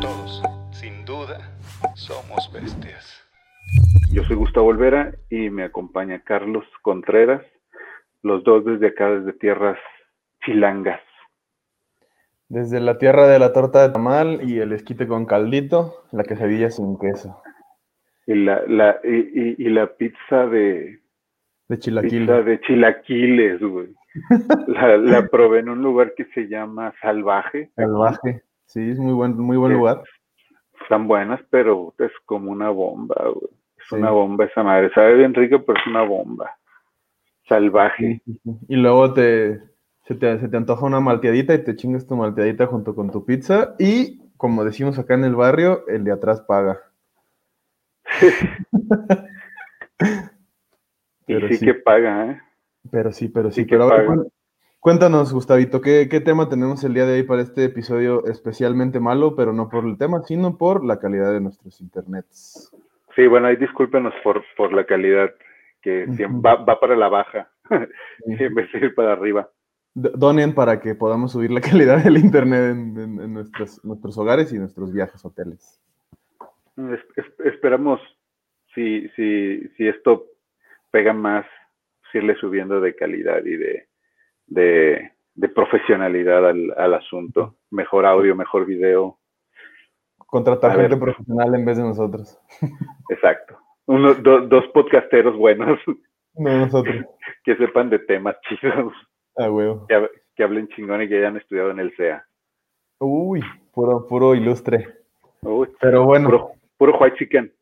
Todos, sin duda, somos bestias. Yo soy Gustavo Olvera y me acompaña Carlos Contreras, los dos desde acá, desde tierras chilangas. Desde la tierra de la torta de tamal y el esquite con caldito, la quesadilla sin queso. Y la, la, y, y- y la pizza de, De chilaquil. pizza de chilaquiles, güey. La, la probé en un lugar que se llama Salvaje. Salvaje. Sí, es muy buen, muy buen lugar. Están buenas, pero es como una bomba, güey. Es Sí. una bomba esa madre. Sabe bien rico, pero es una bomba. Salvaje. Y luego te se, te se te antoja una malteadita y te chingas tu malteadita junto con tu pizza. Y como decimos acá en el barrio, el de atrás paga. Y Pero sí, sí. que paga, ¿eh? Pero sí, pero sí. Sí que pero a ver, paga. cuéntanos, Gustavito, ¿qué, qué tema tenemos el día de hoy para este episodio especialmente malo, pero no por el tema, sino por la calidad de nuestros internets? Sí, bueno, ahí discúlpenos por, por la calidad que siempre va, va para la baja, en vez de ir para arriba. Donen para que podamos subir la calidad del internet en, en- en nuestros, nuestros hogares y nuestros viajes a hoteles. Es- es- esperamos, si, si, si esto pega más, irle subiendo de calidad y de, de, de profesionalidad al, al asunto. Mejor audio, mejor video. Contratar gente profesional en vez de nosotros. Exacto. Uno, do- dos podcasteros buenos No nosotros. que sepan de temas chidos, Ah, huevo. que hablen chingón y que hayan estudiado en el CEA. Uy, puro, puro ilustre. Uy, Pero bueno, puro, puro white chicken.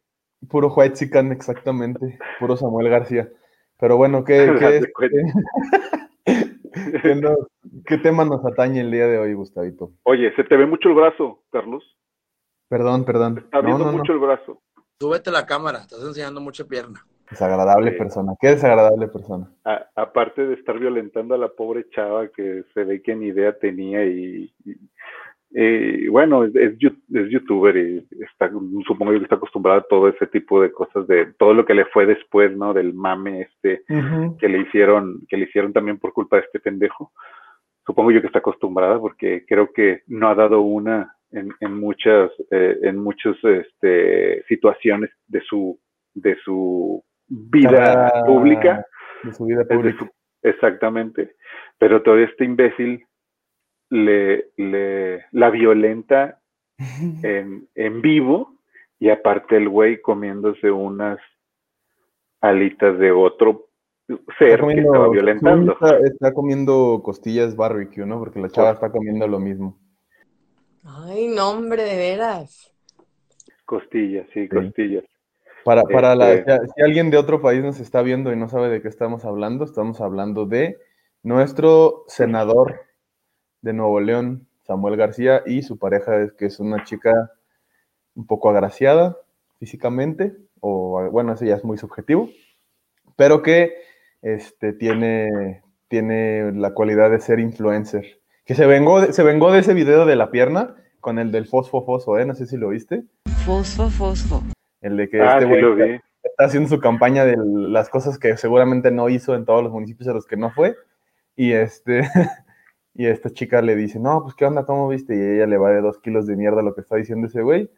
Puro white chican, exactamente. Puro Samuel García. Pero bueno, ¿qué, qué, Haz de es- cuenta. qué nos- qué tema nos atañe el día de hoy, Gustavito? Oye, se te ve mucho el brazo, Carlos. Perdón, perdón. Está No, viendo no, no. mucho el brazo. Súbete la cámara, estás enseñando mucha pierna. Desagradable Sí. persona. Qué desagradable persona. A- aparte de estar violentando a la pobre chava que se ve que ni idea tenía y, y- y, bueno, es, es yu- es youtuber y está, supongo yo que está acostumbrada a todo ese tipo de cosas, de todo lo que le fue después, ¿no? Del mame este que le hicieron, que le hicieron también por culpa de este pendejo. Supongo yo que está acostumbrada porque creo que no ha dado una en, en muchas, eh, en muchas este, situaciones de su, de su vida pública. De su vida pública. su- exactamente. Pero todavía este imbécil le, le la violenta en, en vivo y aparte el güey comiéndose unas alitas de otro ser Está que estaba violentando. Está, está comiendo costillas barbecue, ¿no? Porque la chava está comiendo lo mismo. Ay, no, hombre, de veras. Costillas, sí, costillas. Para, para la, Este- si, si alguien de otro país nos está viendo y no sabe de qué estamos hablando, estamos hablando de nuestro senador de Nuevo León, Samuel García, y su pareja, es- que es una chica un poco agraciada físicamente, o bueno, eso ya es muy subjetivo, pero que este, tiene, tiene la cualidad de ser influencer. Que se vengó, de- se vengó de ese video de la pierna con el del fosfo fosfo, ¿eh? No sé si lo viste. Fosfo, fosfo. El de que Ah, este sí güey vi. está haciendo su campaña de las cosas que seguramente no hizo en todos los municipios a los que no fue. Y este y esta chica le dice, no, pues qué onda, ¿cómo viste? Y ella le va de dos kilos de mierda lo que está diciendo ese güey.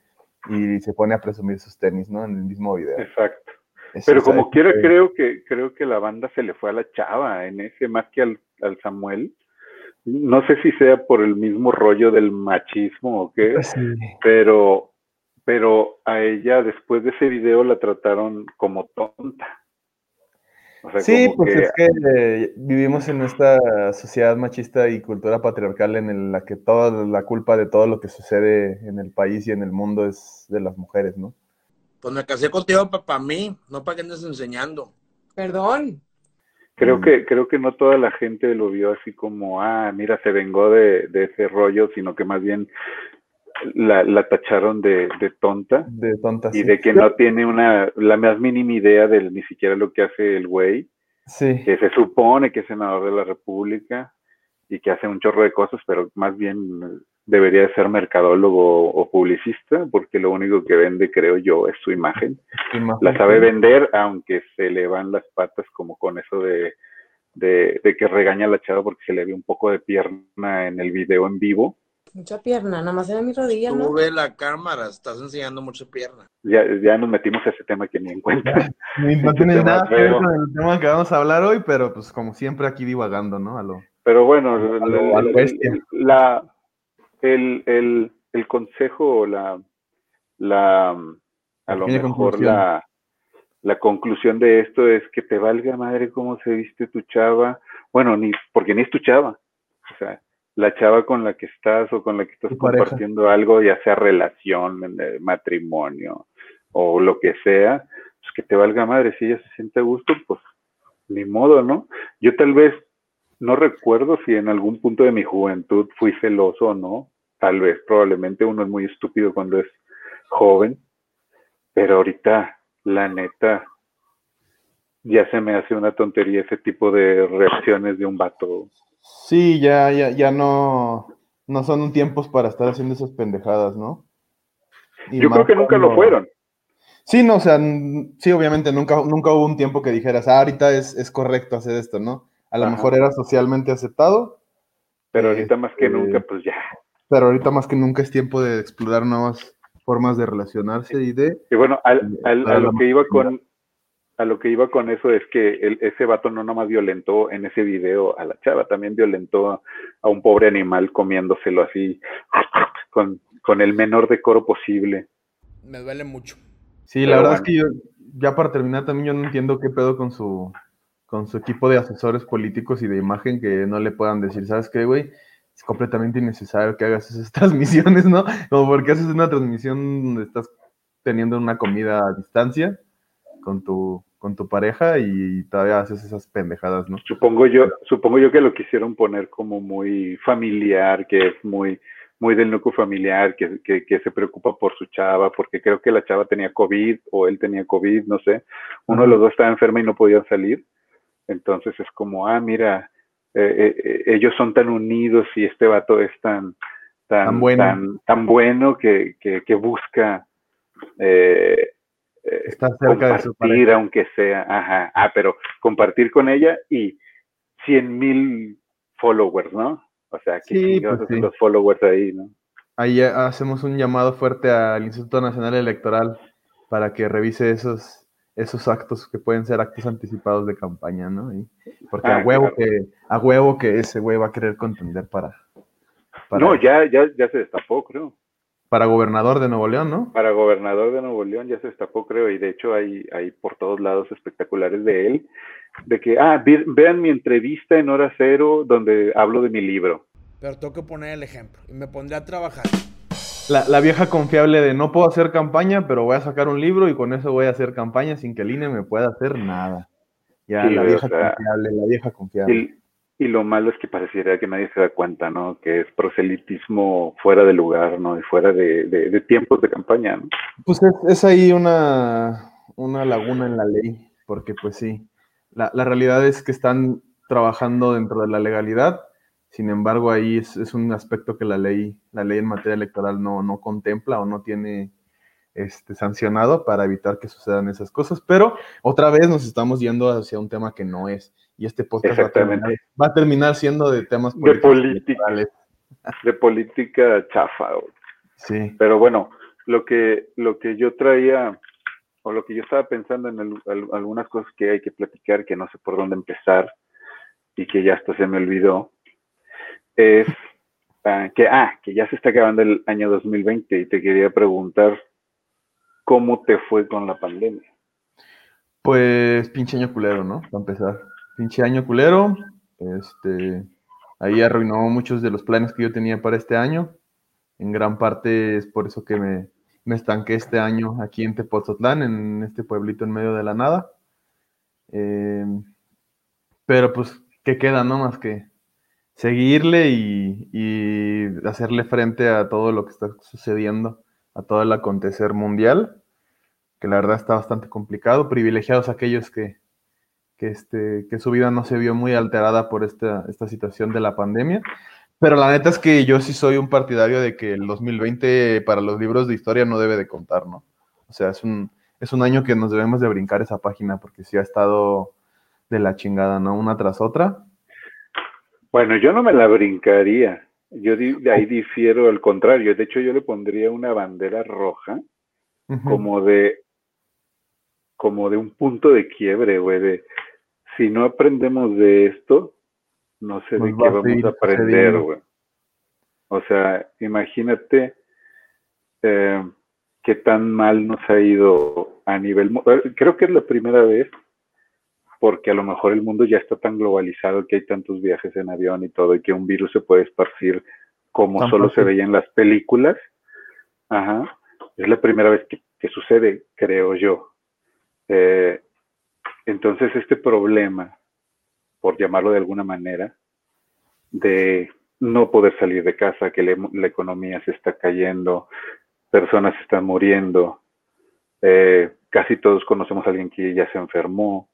Y se pone a presumir sus tenis, ¿no? En el mismo video. Exacto. Eso Pero como quiera, creo que, creo que la banda se le fue a la chava en ese, más que al, al Samuel. No sé si sea por el mismo rollo del machismo o qué, Sí. pero, pero a ella después de ese video la trataron como tonta. O sea, Sí, pues que- es que eh, vivimos en esta sociedad machista y cultura patriarcal en el- la que toda la culpa de todo lo que sucede en el país y en el mundo es de las mujeres, ¿no? Pues me casé contigo para mí, no para que andes enseñando. Perdón. Creo Mm. que, creo que no toda la gente lo vio así como, ah, mira, se vengó de, de ese rollo, sino que más bien la, la tacharon de, de tonta De tontas. y de que no tiene una, la más mínima idea de ni siquiera lo que hace el güey, Sí. que se supone que es senador de la República y que hace un chorro de cosas, pero más bien debería de ser mercadólogo o publicista, porque lo único que vende, creo yo, es su imagen. imagen. La sabe vender, aunque se le van las patas como con eso de, de, de que regaña a la chava porque se le ve un poco de pierna en el video en vivo. Mucha pierna, nada más era mi rodilla, ¿no? Sube la cámara, estás enseñando mucha pierna. Ya, ya nos metimos a ese tema que ni en cuenta. No Este tiene tema nada que ver con el tema que vamos a hablar hoy, pero pues como siempre aquí divagando, ¿no? A lo- Pero bueno, A lo- la- a lo la, el, el, el consejo o la, la, a lo mejor conclusión. la, la conclusión de esto es que te valga madre cómo se viste tu chava. Bueno, ni porque ni es tu chava. O sea, la chava con la que estás o con la que estás pareja. compartiendo algo, ya sea relación, matrimonio o lo que sea, pues que te valga madre. Si ella se siente a gusto, pues ni modo, ¿no? Yo tal vez no recuerdo si en algún punto de mi juventud fui celoso o no. Tal vez, probablemente uno es muy estúpido cuando es joven. Pero ahorita, la neta, ya se me hace una tontería ese tipo de reacciones de un vato. Sí, ya, ya, ya no, no son tiempos para estar haciendo esas pendejadas, ¿no? Y Yo creo que nunca lo fueron. Sí, no, o sea, sí, obviamente nunca, nunca hubo un tiempo que dijeras, ah, ahorita es, es correcto hacer esto, ¿no? A lo Ajá. mejor era socialmente aceptado, Pero ahorita más que Este, nunca, pues ya. pero ahorita más que nunca es tiempo de explorar nuevas formas de relacionarse y de... Y bueno, al- al- a lo que iba con a lo que iba con eso es que el- ese vato no nomás violentó en ese video a la chava, también violentó a, a un pobre animal comiéndoselo así con, con el menor decoro posible. Me duele mucho. Sí, Pero la verdad bueno. es que yo, ya para terminar, también yo no entiendo qué pedo con su, con su equipo de asesores políticos y de imagen que no le puedan decir, ¿sabes qué, güey? Es completamente innecesario que hagas esas transmisiones, ¿no? Como porque haces una transmisión donde estás teniendo una comida a distancia con tu, con tu pareja y todavía haces esas pendejadas, ¿no? Supongo yo, supongo yo que lo quisieron poner como muy familiar, que es muy, muy del núcleo familiar, que, que, que se preocupa por su chava, porque creo que la chava tenía COVID o él tenía COVID, no sé. Uno de los dos estaba enfermo y no podía salir. Entonces es como, ah, mira, eh, eh, eh, ellos son tan unidos y este vato es tan, tan, Tan bueno. tan, tan bueno que, que, que busca eh, eh, Está cerca de su compartir, pareja. aunque sea, ajá, ah, pero compartir con ella y 100 mil followers, ¿no? O sea, que Sí, pues sí. los followers ahí, ¿no? Ahí hacemos un llamado fuerte al Instituto Nacional Electoral para que revise esos, esos actos que pueden ser actos anticipados de campaña, ¿no? Y- porque Ah, a huevo claro. que, a huevo que ese güey va a querer contender para, para, No, ya, ya, ya se destapó, creo. Para gobernador de Nuevo León, ¿no? Para gobernador de Nuevo León ya se destapó, creo, y de hecho hay, hay por todos lados espectaculares de él, de que, ah, ve- vean mi entrevista en hora cero donde hablo de mi libro. Pero tengo que poner el ejemplo y me pondré a trabajar. La, la vieja confiable de no puedo hacer campaña, pero voy a sacar un libro y con eso voy a hacer campaña sin que el INE me pueda hacer nada. Ya, Sí, la o vieja sea, confiable, la vieja confiable. Y, lo malo es que pareciera que nadie se da cuenta, ¿no? Que es proselitismo fuera de lugar, ¿no? Y fuera de, tiempos de campaña, ¿no? Pues es, es ahí una, una laguna en la ley, porque pues sí, la, la realidad es que están trabajando dentro de la legalidad, sin embargo ahí es, es un aspecto que la ley, la ley en materia electoral no, no contempla o no tiene este, sancionado para evitar que sucedan esas cosas, pero otra vez nos estamos yendo hacia un tema que no es, y este podcast va a terminar, Exactamente. va a terminar siendo de temas De políticos política. electorales. De política chafa. Sí. Pero bueno, lo que, lo que yo traía, o lo que yo estaba pensando en al- al- algunas cosas que hay que platicar, que no sé por dónde empezar, y que ya hasta se me olvidó, es ah, que, ah, que ya se está acabando el año 2020 y te quería preguntar cómo te fue con la pandemia. Pues pinche año culero, ¿no? Para empezar. Pinche año culero. Este, ahí arruinó muchos de los planes que yo tenía para este año. En gran parte es por eso que me, me estanqué este año aquí en Tepoztlán, en este pueblito en medio de la nada. Eh, pero pues, ¿qué queda, no? Más que seguirle y, y hacerle frente a todo lo que está sucediendo, a todo el acontecer mundial que la verdad está bastante complicado, privilegiados aquellos que, que, este, que su vida no se vio muy alterada por esta, esta situación de la pandemia. Pero la neta es que yo sí soy un partidario de que el 2020 para los libros de historia no debe de contar, ¿no? O sea, es un, es un año que nos debemos de brincar esa página porque sí ha estado de la chingada, ¿no? Una tras otra. Bueno, yo no me la brincaría. Yo de ahí difiero al contrario. De hecho, yo le pondría una bandera roja como de como de un punto de quiebre, güey, de si no aprendemos de esto, no sé de qué vamos a aprender, güey. O sea, imagínate eh, qué tan mal nos ha ido a nivel... Creo que es la primera vez porque a lo mejor el mundo ya está tan globalizado que hay tantos viajes en avión y todo, y que un virus se puede esparcir como solo se veía en las películas. Ajá. Es la primera vez que, sucede, creo yo. Eh, entonces, este problema, por llamarlo de alguna manera, de no poder salir de casa, que la economía se está cayendo, personas están muriendo, eh, casi todos conocemos a alguien que ya se enfermó,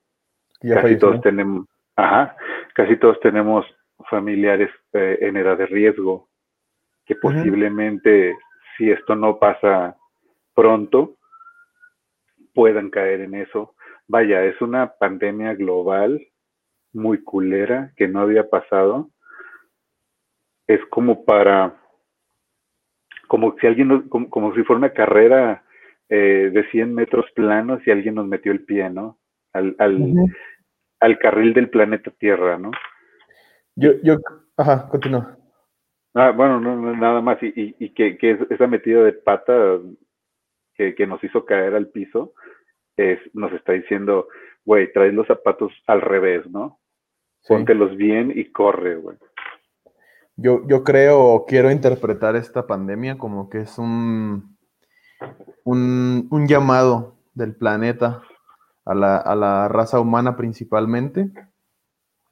casi todos tenemos, ajá, casi todos tenemos familiares eh, en edad de riesgo que posiblemente si esto no pasa pronto puedan caer en eso. Vaya, es una pandemia global muy culera que no había pasado. Es como para, como si alguien, como, como si fuera una carrera eh, de 100 metros planos y alguien nos metió el pie, ¿no? Al, al, al carril del planeta Tierra, ¿no? Yo, yo, ajá, continúa. Ah, bueno, no, nada más, y, y, que, que, esa metida de pata que, que, nos hizo caer al piso, es, nos está diciendo, güey, trae los zapatos al revés, ¿no? Póntelos bien y corre, güey. Yo, yo creo, quiero interpretar esta pandemia como que es un, un, un llamado del planeta a la, a la raza humana principalmente,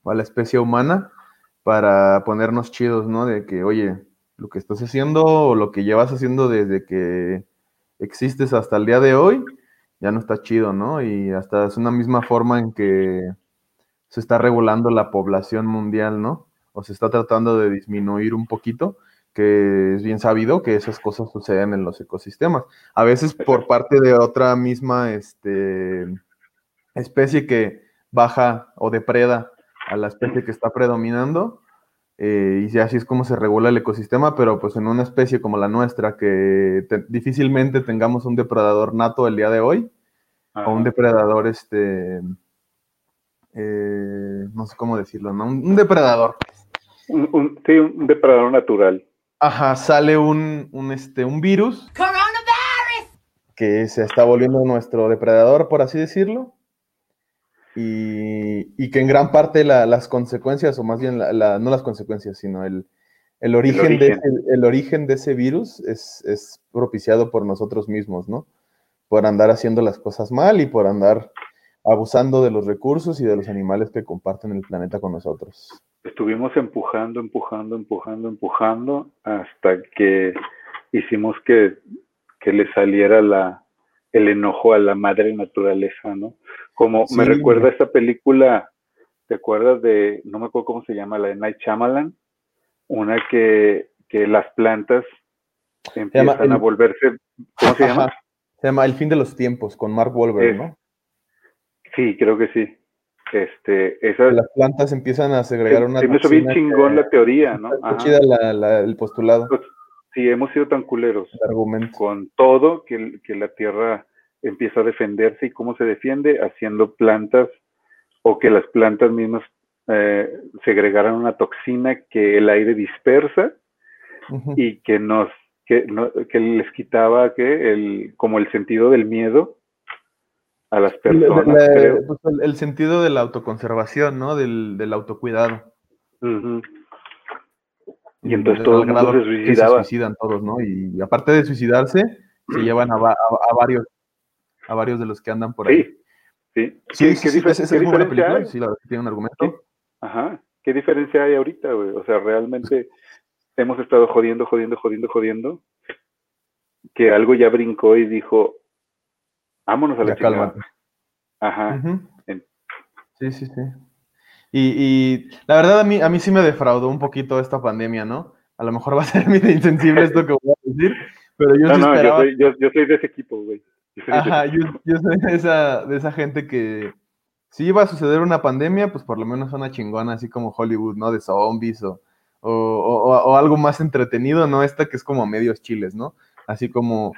o a la especie humana, para ponernos chidos, ¿no? De que, oye, lo que estás haciendo o lo que llevas haciendo desde que existes hasta el día de hoy, ya no está chido, ¿no? Y hasta es una misma forma en que se está regulando la población mundial, ¿no? O se está tratando de disminuir un poquito, que es bien sabido que esas cosas suceden en los ecosistemas. A veces por parte de otra misma, este, especie que baja o depreda a la especie que está predominando. Eh, y así es como se regula el ecosistema, pero pues en una especie como la nuestra, que difícilmente tengamos un depredador nato el día de hoy, o un depredador, este, eh, no sé cómo decirlo, ¿no? Un, depredador. Un, sí, un depredador natural. Ajá, sale un, un, este, un virus. Que se está volviendo nuestro depredador, por así decirlo y, que en gran parte las consecuencias, o más bien no las consecuencias, sino el, origen, De ese, el origen de ese virus es, propiciado por nosotros mismos, ¿no? Por andar haciendo las cosas mal y por andar abusando de los recursos y de los animales que comparten el planeta con nosotros. Estuvimos empujando, empujando, empujando, empujando hasta que hicimos que, que le saliera la, el enojo a la madre naturaleza, ¿no? Como me recuerda esa película, ¿te acuerdas de, no me acuerdo cómo se llama, la de Night Shyamalan? Una que, que las plantas empiezan a volverse, ¿cómo se llama? Se llama El fin de los tiempos, con Mark Wahlberg, ¿no? Sí, creo que sí. Este, las plantas empiezan a segregar una. Sí, me bien chingón la teoría, ¿no? chida el postulado. Pues, sí, hemos sido tan culeros con todo que, que la Tierra empieza a defenderse y cómo se defiende haciendo plantas o que las plantas mismas eh, segregaran una toxina que el aire dispersa y que nos que, que les quitaba que el como el sentido del miedo a las personas pues, el, sentido de la autoconservación no del, del autocuidado y entonces todo el mundo se suicidaba. Se suicidan todos no y aparte de suicidarse se llevan a, a varios a varios de los que andan por ahí. Sí, sí. sí, ¿Qué, es, muy buena película, sí, la verdad tiene un argumento. Ajá, ¿qué diferencia hay ahorita, güey? O sea, realmente hemos estado jodiendo, jodiendo, jodiendo, jodiendo, que algo ya brincó y dijo, vámonos a la calma. Ajá. Sí, sí, sí. Y, y, la verdad a mí, a mí sí me defraudó un poquito esta pandemia, ¿no? A lo mejor va a ser muy insensible esto que voy a decir, pero yo no, no, yo soy, yo, yo soy de ese equipo, güey. Ajá, yo, soy de esa, de esa gente que si iba a suceder una pandemia, pues por lo menos una chingona, así como Hollywood, ¿no? De zombies o, o, o- o algo más entretenido, ¿no? Esta que es como medios chiles, ¿no? Así como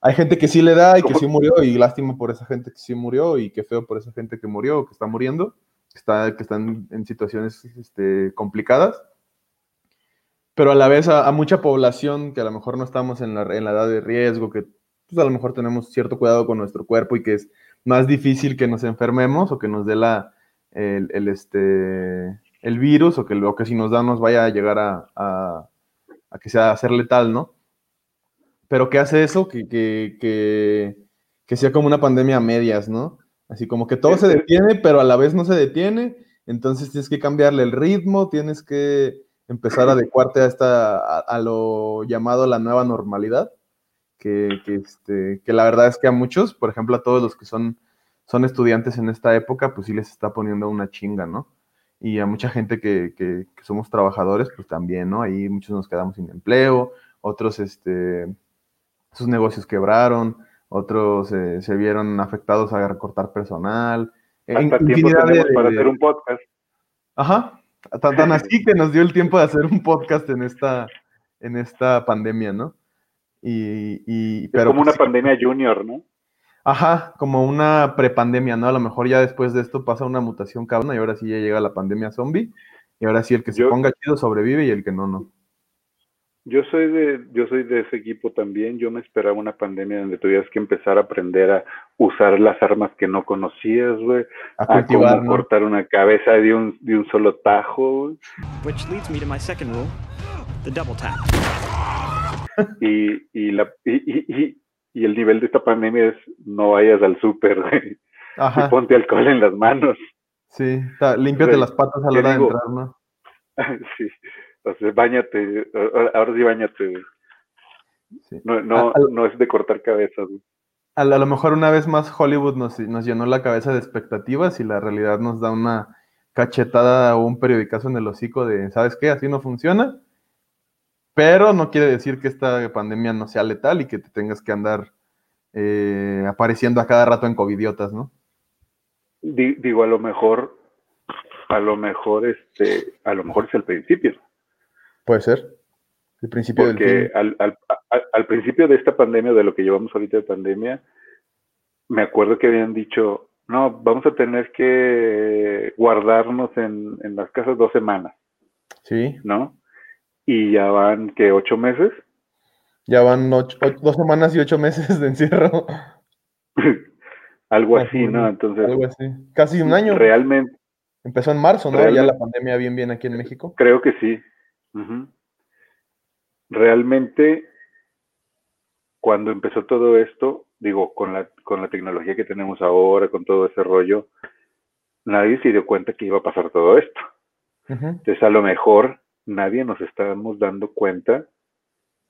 hay gente que sí le da y que sí murió, y lástima por esa gente que sí murió, y qué feo por esa gente que murió o que está muriendo, está, que están en situaciones este, complicadas. Pero a la vez a, mucha población que a lo mejor no estamos en la, en la edad de riesgo, que pues, a lo mejor tenemos cierto cuidado con nuestro cuerpo y que es más difícil que nos enfermemos o que nos dé la, el, el, este, el virus o que lo que si nos da nos vaya a llegar a, a, a que sea a ser letal, ¿no? Pero ¿qué hace eso? Que, que, que, que sea como una pandemia a medias, ¿no? Así como que todo se detiene, pero a la vez no se detiene, entonces tienes que cambiarle el ritmo, tienes que empezar a adecuarte a, esta, a, a lo llamado la nueva normalidad, que, que, este, que la verdad es que a muchos, por ejemplo a todos los que son, son estudiantes en esta época, pues sí les está poniendo una chinga, ¿no? Y a mucha gente que, que, que somos trabajadores, pues también, ¿no? Ahí muchos nos quedamos sin empleo, otros, este, sus negocios quebraron, otros eh, se vieron afectados a recortar personal. Hasta in- tiempo tenemos de- para hacer un podcast. Ajá, tan, tan así que nos dio el tiempo de hacer un podcast en esta, en esta pandemia, ¿no? Y, y- Es pero como pues una pandemia junior, ¿no? Ajá, como una prepandemia, ¿no? A lo mejor ya después de esto pasa una mutación cabrona y ahora sí ya llega la pandemia zombie. Y ahora sí el que se ponga chido sobrevive y el que no, no. Yo soy de, yo soy de ese equipo también. Yo me esperaba una pandemia donde tuvieras que empezar a aprender a usar las armas que no conocías, güey. A A cómo cortar una cabeza de un, de un solo tajo, güey. Which leads me to my second rule the double tap. Y, y, la, y, y, y, y el nivel de esta pandemia es no vayas al súper, güey. Y ponte alcohol en las manos. sí, límpiate las patas a la hora de entrar, ¿no? sí. O sea, bañate. Ahora, sí bañate. Sí. No, no, A- al- no es de cortar cabezas. A, lo a lo mejor una vez más Hollywood nos, nos llenó la cabeza de expectativas y la realidad nos da una cachetada o un periodicazo en el hocico de, ¿sabes qué? Así no funciona. Pero no quiere decir que esta pandemia no sea letal y que te tengas que andar eh, apareciendo a cada rato en covidiotas, ¿no? Di- digo, a lo mejor, a lo mejor, este, a lo mejor es el principio. Puede ser. El principio del Porque fin. al, al, al, al principio de esta pandemia, de lo que llevamos ahorita de pandemia, me acuerdo que habían dicho, no, vamos a tener que guardarnos en, en las casas dos semanas, Sí, ¿no? Y ya van, que ¿Ocho meses? ya van ocho- ocho- dos semanas y ocho meses de encierro. Algo así, ¿no? Entonces, Algo así. Casi un año. realmente, Empezó en marzo, ¿no? Ya la pandemia bien, bien aquí en México. creo que sí. Realmente, cuando empezó todo esto, digo, con la, con la tecnología que tenemos ahora, con todo ese rollo, nadie se dio cuenta que iba a pasar todo esto. Entonces, a lo mejor nadie nos estábamos dando cuenta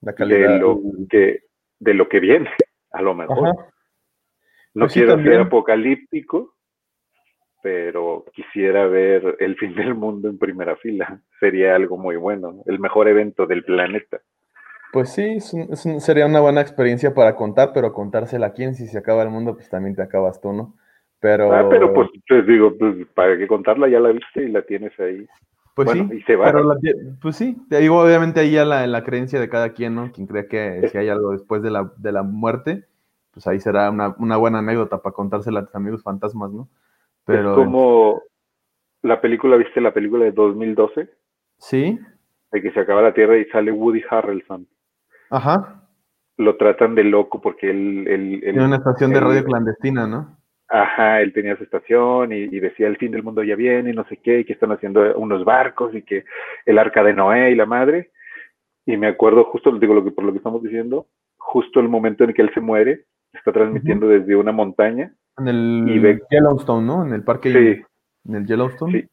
La de lo que, de lo que viene, a lo mejor. Ajá. No Pues sí, quiero ser apocalíptico, pero quisiera ver el fin del mundo en primera fila. Sería algo muy bueno, el mejor evento del planeta. Pues sí, es un- es un- sería una buena experiencia para contar, pero contársela a quién, si se acaba el mundo, pues también te acabas tú, ¿no? Pero, Ah, pero pues te digo, pues, para que contarla ya la viste y la tienes ahí. pues bueno, sí, y se va. pero la pues sí, te digo, obviamente ahí ya la, la creencia de cada quien, ¿no? Quien cree que si hay algo después de la, de la muerte, pues ahí será una, una buena anécdota para contársela a tus amigos fantasmas, ¿no? Pero es como la película, ¿viste la película de 2012? sí, De que se acaba la Tierra y sale Woody Harrelson. ajá, Lo tratan de loco porque él... él, él- tiene una estación de radio clandestina, ¿no? Ajá, él tenía su estación y, y decía el fin del mundo ya viene y no sé qué, y que están haciendo unos barcos y que el arca de Noé y la madre. Y me acuerdo justo, digo lo que por lo que estamos diciendo, justo el momento en que él se muere, está transmitiendo desde una montaña, En el Y ve- Yellowstone, ¿no? En el parque, Sí. en el Yellowstone. Sí.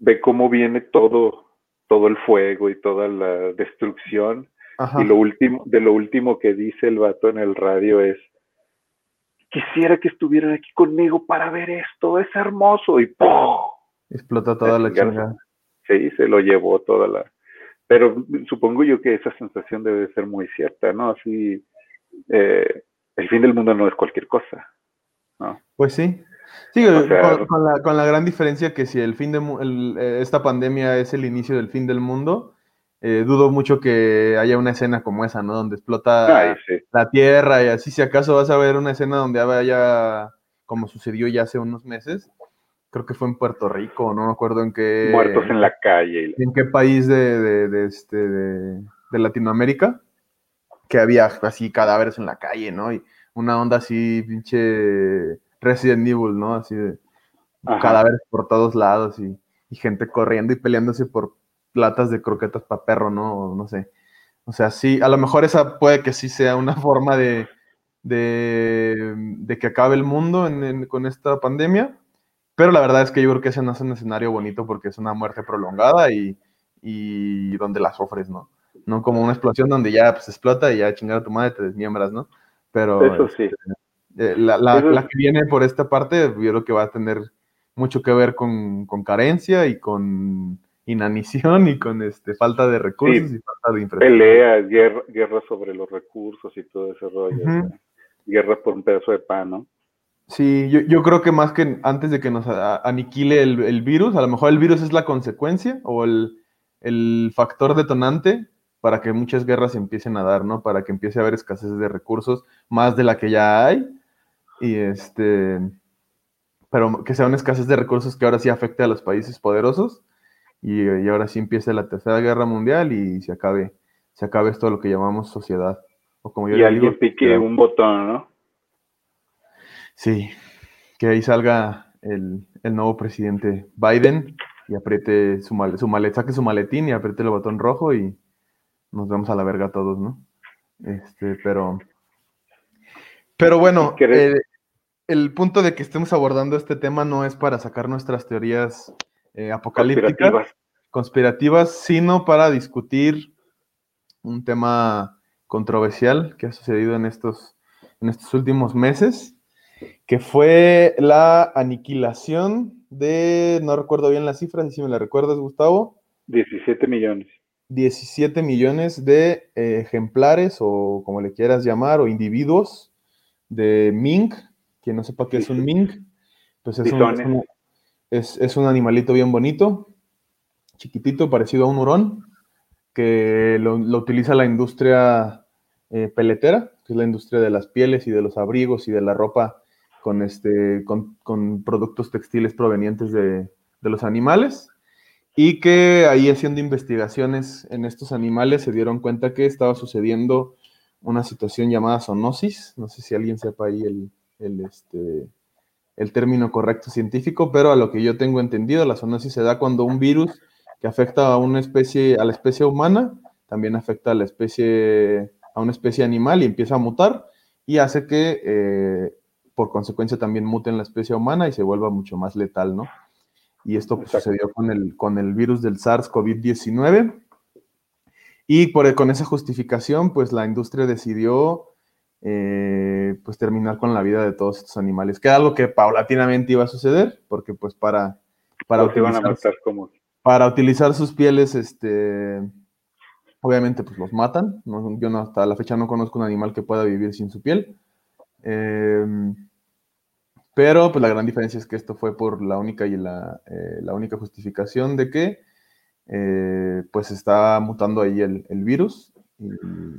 ve cómo viene todo, todo el fuego y toda la destrucción. Ajá. Y lo último, de lo último que dice el vato en el radio es quisiera que estuvieran aquí conmigo para ver esto, es hermoso, y ¡pum! Explota toda la chingada. Sí, se lo llevó toda la... Pero supongo yo que esa sensación debe ser muy cierta, ¿no? Así, eh, el fin del mundo no es cualquier cosa. Pues sí, Sí, O sea- con, con la, con la gran diferencia que si el fin de el- eh, esta pandemia es el inicio del fin del mundo, eh, dudo mucho que haya una escena como esa, ¿no? Donde explota Ay, sí. la tierra y así, si acaso vas a ver una escena donde haya, como sucedió ya hace unos meses, creo que fue en Puerto Rico, no me acuerdo en qué, Muertos en la calle. en qué país de, de- de este, de, de Latinoamérica, que había así cadáveres en la calle, ¿no? Y una onda así, pinche Resident Evil, ¿no? Así de Ajá. cadáveres por todos lados y, y gente corriendo y peleándose por latas de croquetas para perro, ¿no? O no sé. O sea, sí, a lo mejor esa puede que sí sea una forma de, de, de que acabe el mundo en- en- con esta pandemia, pero la verdad es que yo creo que ese no es un escenario bonito porque es una muerte prolongada y, y donde la sufres, ¿no? No como una explosión donde ya pues, explota y ya chingar a tu madre te desmiembras, ¿no? Pero Eso sí. eh, la, la- Eso- la que viene por esta parte, yo creo que va a tener mucho que ver con, con carencia y con inanición y con este, falta de recursos Sí. y falta de infraestructura. Peleas, guerra, guerra sobre los recursos y todo ese rollo. Ujú. o sea, guerra por un pedazo de pan, ¿no? Sí, yo, yo creo que más que antes de que nos aniquile el, el virus, a lo mejor el virus es la consecuencia o el, el factor detonante para que muchas guerras empiecen a dar, ¿no? Para que empiece a haber escasez de recursos, más de la que ya hay. Y este, pero que sea una escasez de recursos que ahora sí afecte a los países poderosos y, y ahora sí empiece la tercera guerra mundial y se acabe, se acabe esto lo que llamamos sociedad. O como yo Y le alguien digo, pique un botón, ¿no? Sí, que ahí salga el, el nuevo presidente Biden y apriete su, su malet, saque su maletín y apriete el botón rojo y nos vemos a la verga todos, ¿no? Este, pero, pero bueno, ¿Quieres- eh, el punto de que estemos abordando este tema no es para sacar nuestras teorías eh, apocalípticas, Conspirativas. conspirativas, sino para discutir un tema controversial que ha sucedido en estos, en estos últimos meses, que fue la aniquilación de, no recuerdo bien las cifras, si me la recuerdas, Gustavo, 17 millones. 17 millones de eh, ejemplares o como le quieras llamar, o individuos de mink. Quien no sepa qué es un mink, pues es un, es, un- es- es un animalito bien bonito, chiquitito, parecido a un hurón, que lo, lo utiliza la industria eh, peletera, que es la industria de las pieles y de los abrigos y de la ropa con, este, con, con productos textiles provenientes de, de los animales y que ahí haciendo investigaciones en estos animales se dieron cuenta que estaba sucediendo una situación llamada zoonosis. No sé si alguien sepa ahí el, el, este, el término correcto científico, pero a lo que yo tengo entendido, la zoonosis se da cuando un virus que afecta a una especie, a la especie humana, también afecta a la especie, a una especie animal y empieza a mutar y hace que eh, por consecuencia también mute en la especie humana y se vuelva mucho más letal, ¿no? Y esto pues, sucedió con el, con el virus del SARS-CoV-19. Y por, con esa justificación, pues la industria decidió eh, pues terminar con la vida de todos estos animales, que era algo que paulatinamente iba a suceder, porque pues para, para, a utilizar, matar como... para utilizar sus pieles, este, obviamente pues los matan. No- yo no, hasta la fecha no conozco un animal que pueda vivir sin su piel. Em, pero pues la gran diferencia es que esto fue por la única y la, eh, la única justificación de que eh, pues está mutando ahí el, el virus y,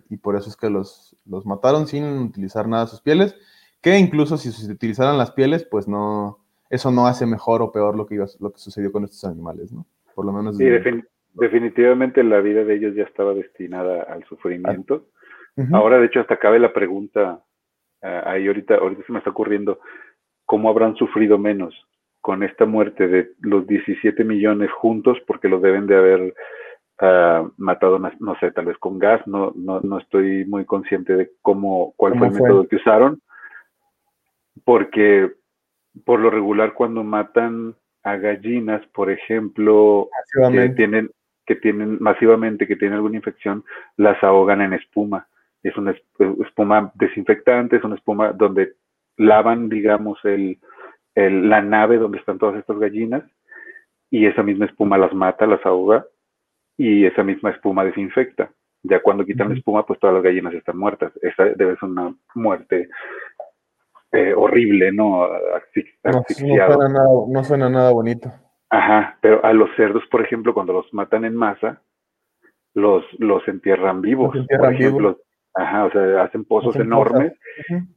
y por eso es que los, los mataron sin utilizar nada de sus pieles, que incluso si se utilizaran las pieles, pues no, eso no hace mejor o peor lo que, iba- lo que sucedió con estos animales, ¿no? Por lo menos... Sí, defin- definitivamente la vida de ellos ya estaba destinada al sufrimiento. Ujú. Ahora, de hecho, hasta cabe la pregunta, ah, ahí ahorita, ahorita se me está ocurriendo, ¿cómo habrán sufrido menos con esta muerte de los 17 millones juntos? Porque los deben de haber ah, matado, no, sé, tal vez con gas, no, no, no estoy muy consciente de cómo, cuál fue ¿Cómo el fue? método que usaron, porque por lo regular cuando matan a gallinas, por ejemplo, que tienen que tienen masivamente que tienen alguna infección las ahogan en espuma es una es- espuma desinfectante es una espuma donde lavan digamos el, el- la nave donde están todas estas gallinas y esa misma espuma las mata las ahoga y esa misma espuma desinfecta ya cuando quitan la espuma pues todas las gallinas están muertas esa debe ser una muerte eh, horrible, ¿no? Asfix- No, no suena nada, no suena nada bonito. Ajá, pero a los cerdos, por ejemplo, cuando los matan en masa, los, los entierran vivos. Los entierran por ejemplo, vivos. Ajá, o sea, hacen pozos Hacen enormes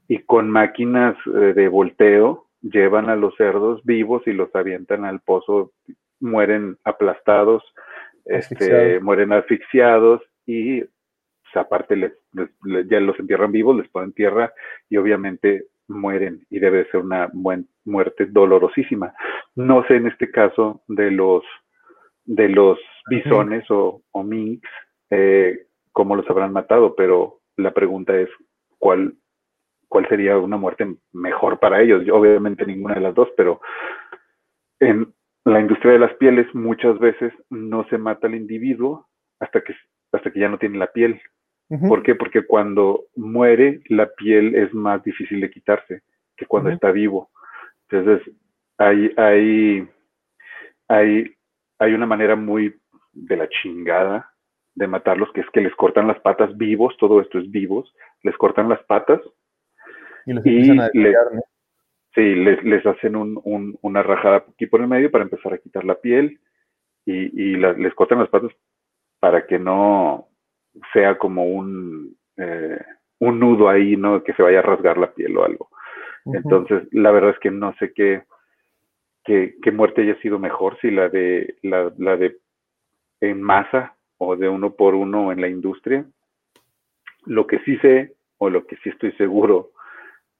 y con máquinas eh, de volteo llevan a los cerdos vivos y los avientan al pozo, mueren aplastados, este, mueren asfixiados y pues, aparte les, les- les- ya los entierran vivos, les ponen tierra y obviamente mueren y debe ser una buen- muerte dolorosísima. No sé en este caso de los de los bisones o, o minks eh, cómo los habrán matado, pero la pregunta es cuál cuál sería una muerte mejor para ellos. Yo, obviamente ninguna de las dos, pero en la industria de las pieles muchas veces no se mata al individuo hasta que hasta que ya no tiene la piel. ¿Por qué? Porque cuando muere la piel es más difícil de quitarse que cuando está vivo. Entonces hay hay hay hay una manera muy de la chingada de matarlos que es que les cortan las patas vivos, todo esto es vivos, les cortan las patas Y los y empiezan a le- detallar, ¿no? Sí, les, les hacen un, un- una rajada aquí por el medio para empezar a quitar la piel y, y la- les cortan las patas para que no sea como un, eh, un nudo ahí, ¿no? Que se vaya a rasgar la piel o algo. Entonces, la verdad es que no sé qué, qué, qué muerte haya sido mejor, si la de, la, la de en masa o de uno por uno en la industria. Lo que sí sé, o lo que sí estoy seguro,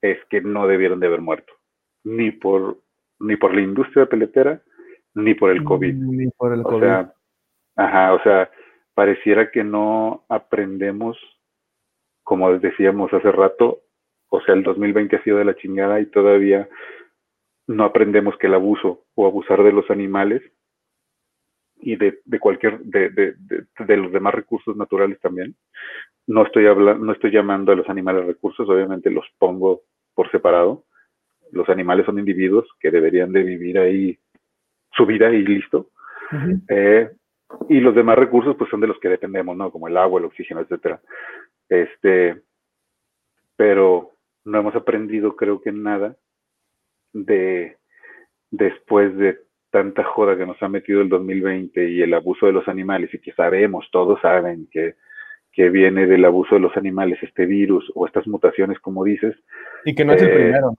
es que no debieron de haber muerto, ni por, ni por la industria peletera, ni por el COVID. Ni por el O COVID. sea, ajá, o sea, pareciera que no aprendemos, como decíamos hace rato, o sea, el 2020 ha sido de la chingada y todavía no aprendemos que el abuso o abusar de los animales y de, de cualquier, de, de, de, de los demás recursos naturales también. No estoy hablando, no estoy llamando a los animales recursos, obviamente los pongo por separado. Los animales son individuos que deberían de vivir ahí su vida y listo. Eh, y los demás recursos, pues son de los que dependemos, ¿no? Como el agua, el oxígeno, etcétera. Este, pero no hemos aprendido, creo que nada, de después de tanta joda que nos ha metido el 2020 y el abuso de los animales, y que sabemos, todos saben que, que viene del abuso de los animales este virus o estas mutaciones, como dices. Y que no es el eh, primero, ¿no?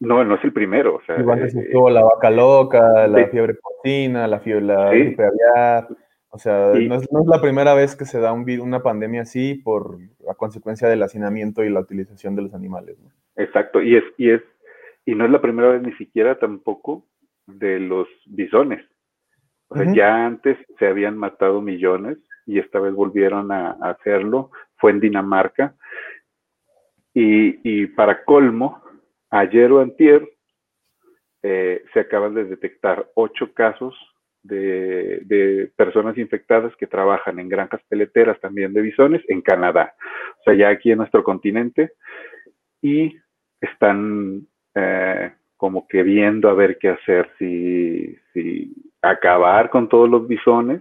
No, no es el primero. O sea, Igual antes eh, estuvo la vaca loca, la sí. fiebre porcina, la fiebre, la Sí. gripe aviar. O sea, no, es, no es la primera vez que se da un, una pandemia así por la consecuencia del hacinamiento y la utilización de los animales. ¿no? Exacto, y es, y es, y no es la primera vez ni siquiera tampoco de los bisones. O sea, Ujú. ya antes se habían matado millones y esta vez volvieron a, a hacerlo. Fue en Dinamarca. Y, y para colmo, ayer o antier eh, se acaban de detectar ocho casos de, de personas infectadas que trabajan en granjas peleteras también de bisones en Canadá. O sea, ya aquí en nuestro continente y están eh, como que viendo a ver qué hacer, si, si acabar con todos los bisones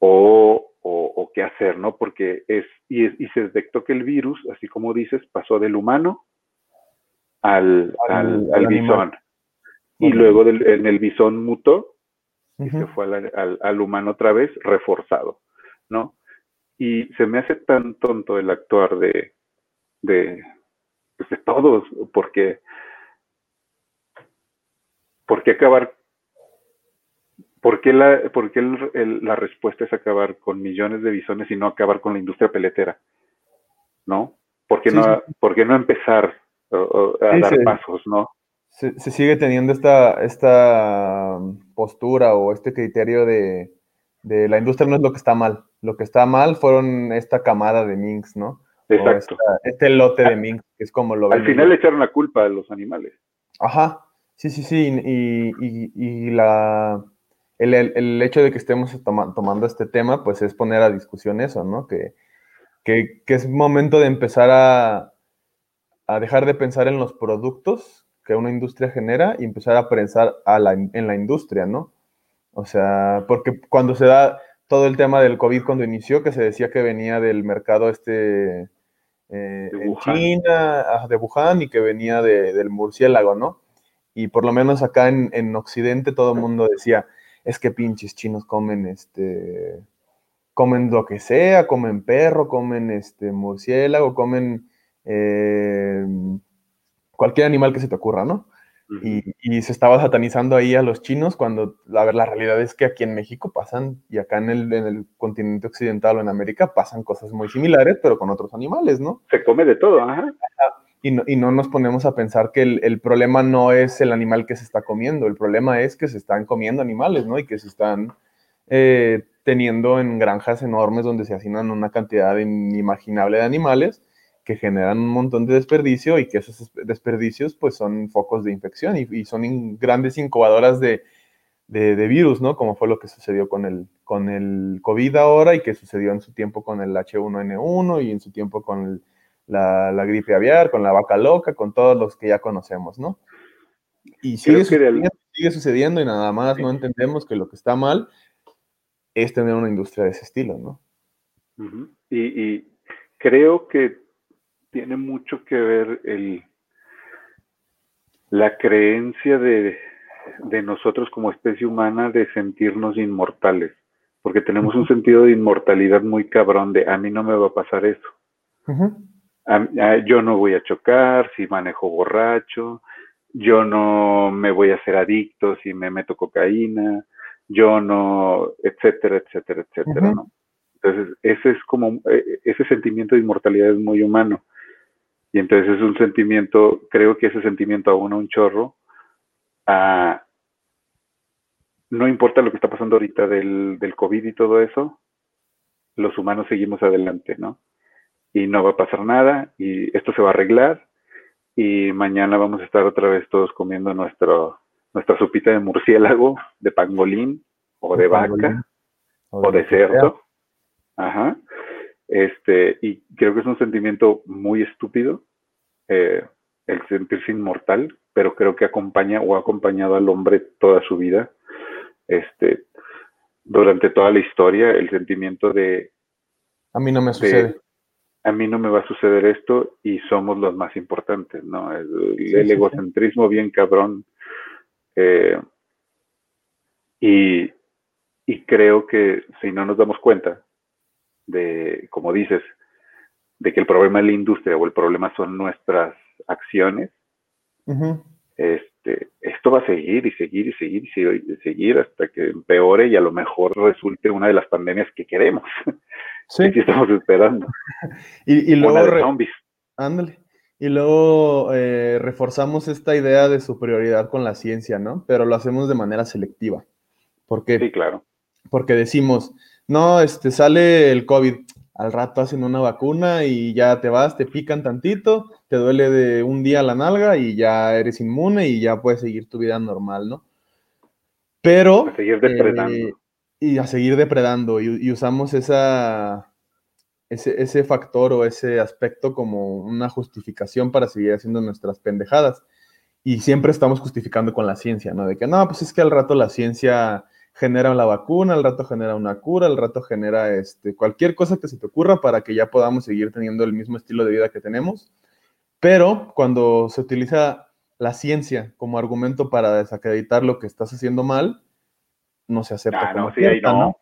o, o, o qué hacer, ¿no? Porque es y, es, y se detectó que el virus, así como dices, pasó del humano al, Al- al, bisón. Y luego del- en el bisón mutó y se fue al, al- al humano otra vez reforzado, ¿no? Y se me hace tan tonto el actuar de, de, pues, de todos, porque, ¿por qué acabar? ¿Por qué, la, por qué el- el- la respuesta es acabar con millones de bisones y no acabar con la industria peletera? ¿No? ¿Por qué, Sí, no, sí. ¿por qué no empezar o- o, a Sí, dar pasos, no? se, se sigue teniendo esta, esta postura o este criterio de, de la industria no es lo que está mal. Lo que está mal fueron esta camada de minks, ¿no? Exacto. esta- este lote de minks, que es como lo Al final le echaron la culpa a los animales. Ajá, sí, sí, sí. Y, y- y la, el, el- hecho de que estemos toma- tomando este tema, pues es poner a discusión eso, ¿no? Que, que, que es momento de empezar a, a dejar de pensar en los productos que una industria genera y empezar a pensar a la, en la industria, ¿no? O sea, porque cuando se da todo el tema del COVID, cuando inició, que se decía que venía del mercado este eh, De en. China, ah, de Wuhan, y que venía de- del murciélago, ¿no? Y por lo menos acá en, en Occidente todo el mundo decía, es que pinches chinos comen este, comen lo que sea, comen perro, comen este murciélago, comen eh, cualquier animal que se te ocurra, ¿no? Y, y se estaba satanizando ahí a los chinos cuando la, la realidad es que aquí en México pasan, y acá en el, en el continente occidental o en América pasan cosas muy similares, pero con otros animales, ¿no? Se come de todo, ajá. Y no, y no nos ponemos a pensar que el, el problema no es el animal que se está comiendo, el problema es que se están comiendo animales, ¿no? Y que se están eh, teniendo en granjas enormes donde se hacinan una cantidad inimaginable de animales que generan un montón de desperdicio y que esos des- desperdicios pues son focos de infección y, son grandes incubadoras de, de- de virus, ¿no? Como fue lo que sucedió con el, con el COVID ahora y que sucedió en su tiempo con el H1N1 y en su tiempo con el- la, la gripe aviar, con la vaca loca, con todos los que ya conocemos, ¿no? Y sigue sucediendo, sigue sucediendo y nada más no entendemos que lo que está mal es tener una industria de ese estilo, ¿no? Y, y creo que tiene mucho que ver el, la creencia de, de nosotros como especie humana de sentirnos inmortales, porque tenemos un sentido de inmortalidad muy cabrón de a mí no me va a pasar eso. A- a- yo no voy a chocar si manejo borracho, yo no me voy a hacer adicto si me meto cocaína, yo no, etcétera, etcétera, etcétera. ¿no? Entonces, ese es como, eh, ese sentimiento de inmortalidad es muy humano. Y entonces es un sentimiento, creo que ese sentimiento aúna un chorro a, no importa lo que está pasando ahorita del, del COVID y todo eso, los humanos seguimos adelante, ¿no? Y no va a pasar nada y esto se va a arreglar y mañana vamos a estar otra vez todos comiendo nuestro, nuestra sopita de murciélago, de pangolín o de vaca o de cerdo. Ajá. Este, y creo que es un sentimiento muy estúpido, eh, el sentirse inmortal, pero creo que acompaña o ha acompañado al hombre toda su vida. Este, durante toda la historia, el sentimiento de, A mí no me de, sucede. A mí no me va a suceder esto y somos los más importantes, ¿no? El, Sí, el sí, sí. egocentrismo bien cabrón. eh, y, y creo que si no nos damos cuenta de, como dices, de que el problema es la industria o el problema son nuestras acciones, este, esto va a seguir y seguir y seguir, y seguir hasta que empeore y a lo mejor resulte una de las pandemias que queremos. Sí. que estamos esperando. Y, luego re- zombies. Ándale. Y luego eh, reforzamos esta idea de superioridad con la ciencia, ¿no? Pero lo hacemos de manera selectiva. ¿Por qué? Sí, claro. Porque decimos, no, este, sale el COVID, al rato hacen una vacuna y ya te vas, te pican tantito, te duele de un día la nalga y ya eres inmune y ya puedes seguir tu vida normal, ¿no? Pero... A seguir eh, y a seguir depredando y, usamos ese, ese factor o ese aspecto como una justificación para seguir haciendo nuestras pendejadas. Y siempre estamos justificando con la ciencia, ¿no? De que no, pues es que al rato la ciencia genera la vacuna, al rato genera una cura, al rato genera este, cualquier cosa que se te ocurra para que ya podamos seguir teniendo el mismo estilo de vida que tenemos. Pero cuando se utiliza la ciencia como argumento para desacreditar lo que estás haciendo mal, no se acepta. Ah, como no, sí, ahí no.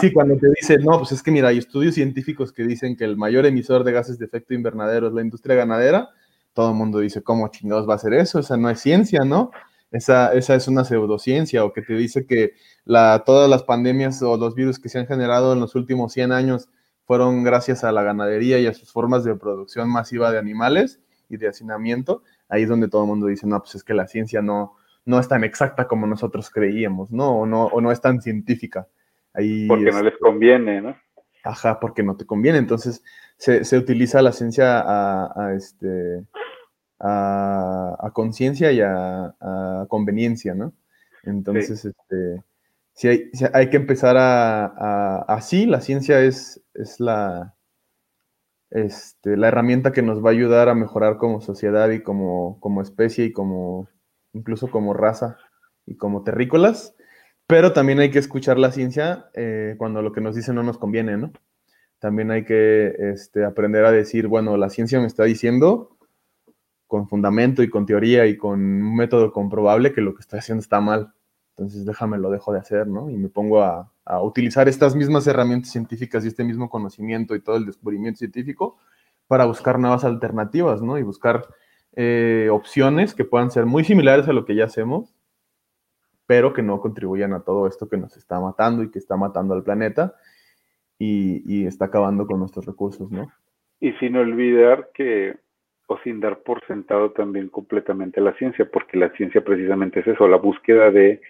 Sí, cuando te dicen, no, pues es que mira, hay estudios científicos que dicen que el mayor emisor de gases de efecto invernadero es la industria ganadera, todo el mundo dice, ¿cómo chingados va a ser eso? Esa no es ciencia, ¿no? Esa, esa es una pseudociencia, o que te dice que la, todas las pandemias o los virus que se han generado en los últimos 100 años fueron gracias a la ganadería y a sus formas de producción masiva de animales y de hacinamiento. Ahí es donde todo el mundo dice, no, pues es que la ciencia no, no es tan exacta como nosotros creíamos, ¿no? O no, o no es tan científica. Ahí Porque no es- les conviene, ¿no? Ajá, porque no te conviene. Entonces se, se utiliza la ciencia a, a, este, a, a conciencia y a, a conveniencia, ¿no? Entonces, este, sí hay, sí hay que empezar a, a- así. La ciencia es, es la, este, la herramienta que nos va a ayudar a mejorar como sociedad y como, como especie y como incluso como raza y como terrícolas. Pero también hay que escuchar la ciencia eh, cuando lo que nos dice no nos conviene, ¿no? también hay que este, aprender a decir, bueno, la ciencia me está diciendo con fundamento y con teoría y con un método comprobable que lo que estoy haciendo está mal. Entonces déjame, lo dejo de hacer, ¿no? Y me pongo a, a utilizar estas mismas herramientas científicas y este mismo conocimiento y todo el descubrimiento científico para buscar nuevas alternativas, ¿no? Y buscar eh, opciones que puedan ser muy similares a lo que ya hacemos, pero que no contribuyan a todo esto que nos está matando y que está matando al planeta y, está acabando con nuestros recursos, ¿no? Y sin olvidar que, o sin dar por sentado también completamente la ciencia, porque la ciencia precisamente es eso, la búsqueda de,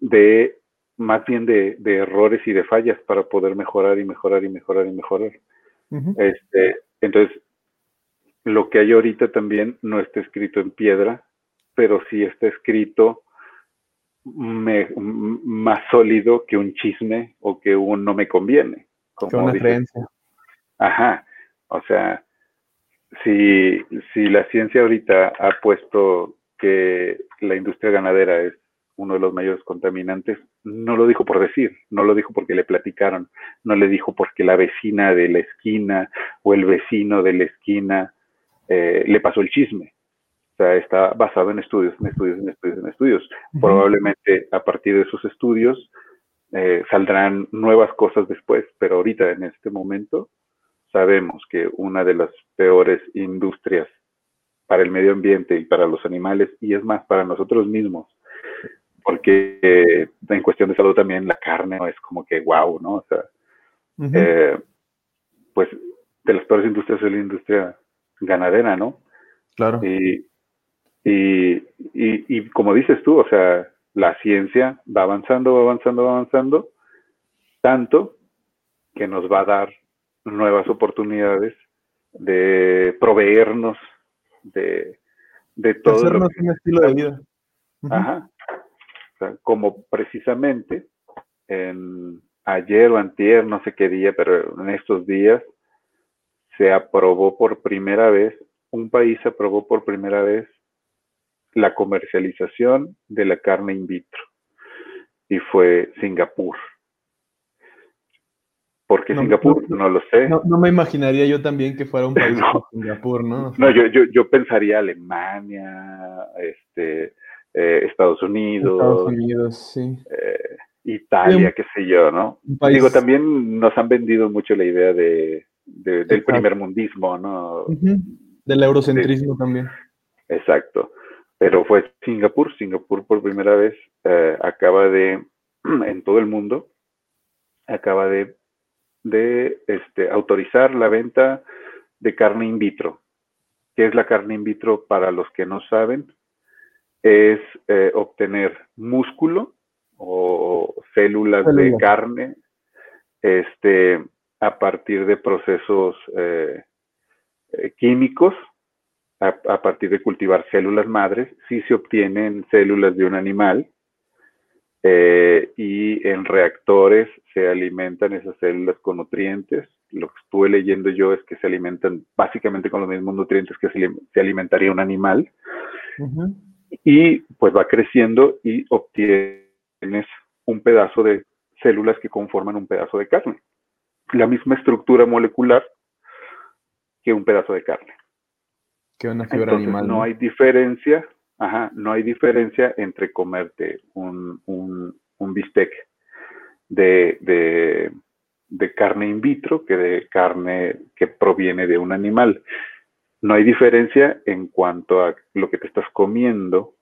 de más bien de, errores y de fallas para poder mejorar y mejorar y mejorar y mejorar. este, entonces, lo que hay ahorita también no está escrito en piedra, pero sí está escrito más sólido que un chisme o que un no me conviene. Como una creencia. Ajá. O sea, si, si la ciencia ahorita ha puesto que la industria ganadera es uno de los mayores contaminantes, no lo dijo por decir, no lo dijo porque le platicaron, no le dijo porque la vecina de la esquina o el vecino de la esquina eh, le pasó el chisme. O sea, está basado en estudios, en estudios, en estudios, en estudios. Probablemente a partir de esos estudios eh, saldrán nuevas cosas después, pero ahorita en este momento sabemos que una de las peores industrias para el medio ambiente y para los animales, y es más, para nosotros mismos, porque eh, en cuestión de salud también la carne es como que wow, ¿no? O sea, pues de las peores industrias es la industria ganadera, ¿no? Claro. Y, y, y, como dices tú, o sea, la ciencia va avanzando, va avanzando, va avanzando, tanto que nos va a dar nuevas oportunidades de proveernos de, de todo. lo que, un estilo de vida. Ajá. O sea, como precisamente en ayer o antier, no sé qué día, pero en estos días se aprobó por primera vez, un país aprobó por primera vez la comercialización de la carne in vitro y fue Singapur. ¿Por qué Singapur? No, lo sé. No, me imaginaría yo también que fuera un país como Singapur, ¿no? no, yo, yo, yo pensaría Alemania, este, eh, Estados Unidos. Estados Unidos, sí. Eh, Italia, qué sé yo, ¿no? Digo, también nos han vendido mucho la idea de del primer mundismo, ¿no? Del eurocentrismo también. Exacto. Pero fue Singapur. Singapur por primera vez eh, acaba de, en todo el mundo, acaba de, de este, autorizar la venta de carne in vitro. ¿Qué es la carne in vitro para los que no saben? Es eh, obtener músculo o células de carne este, a partir de procesos eh, eh, químicos, a, partir de cultivar células madres, si se obtienen células de un animal eh, y en reactores se alimentan esas células con nutrientes. Lo que estuve leyendo yo es que se alimentan básicamente con los mismos nutrientes que se, alimentaría un animal. Y pues va creciendo y obtienes un pedazo de células que conforman un pedazo de carne la misma estructura molecular que un pedazo de carne. Que una fibra animal. No, hay diferencia, ajá, no hay diferencia entre comerte un, un, un bistec de, de, de, carne in vitro que de carne que proviene de un animal. No hay diferencia en cuanto a lo que te estás comiendo,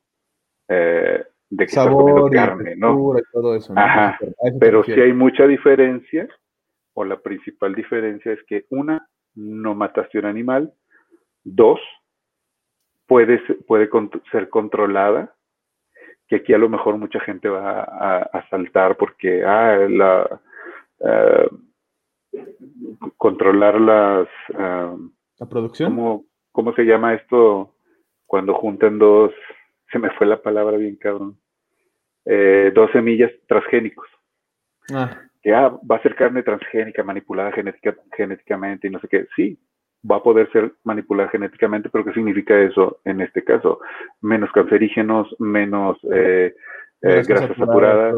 eh, de que estás comiendo carne, ¿no? todo eso, Ajá, pero sí hay mucha diferencia o la principal diferencia es que una, no mataste un animal, dos, puede, puede ser controlada, que aquí a lo mejor mucha gente va a, saltar porque, ah, la, eh, controlar las... Eh, la producción. ¿cómo, ¿Cómo se llama esto cuando juntan dos, se me fue la palabra bien cabrón, eh, dos semillas transgénicos? Ah que ah, va a ser carne transgénica, manipulada genética, genéticamente y no sé qué. Sí, va a poder ser manipulada genéticamente, pero ¿qué significa eso en este caso? Menos cancerígenos, menos, eh, eh, grasas saturadas.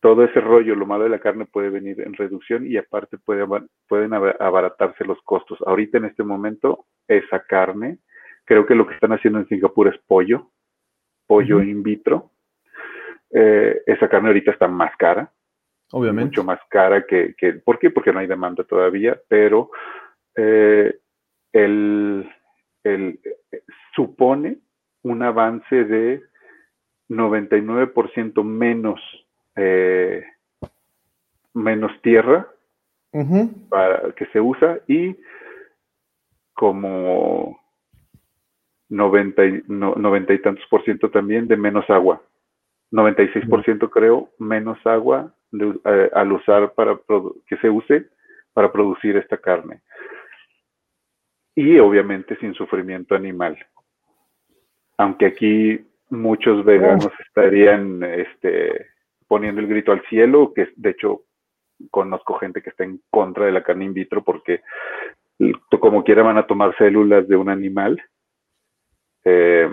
todo ese rollo, lo malo de la carne puede venir en reducción y aparte puede, pueden abaratarse los costos. Ahorita en este momento, esa carne, creo que lo que están haciendo en Singapur es pollo, pollo in vitro. Eh, esa carne ahorita está más cara. Obviamente. Mucho más cara que, que ¿por qué? Porque no hay demanda todavía, pero eh, el, el, supone un avance de 99% menos eh, menos tierra para que se usa y como 90 y, y tantos por ciento también de menos agua. 96 por ciento creo menos agua eh, al usar para que se use para producir esta carne. Y obviamente sin sufrimiento animal. Aunque aquí muchos veganos estarían este, poniendo el grito al cielo, que de hecho conozco gente que está en contra de la carne in vitro porque como quiera van a tomar células de un animal. Eh,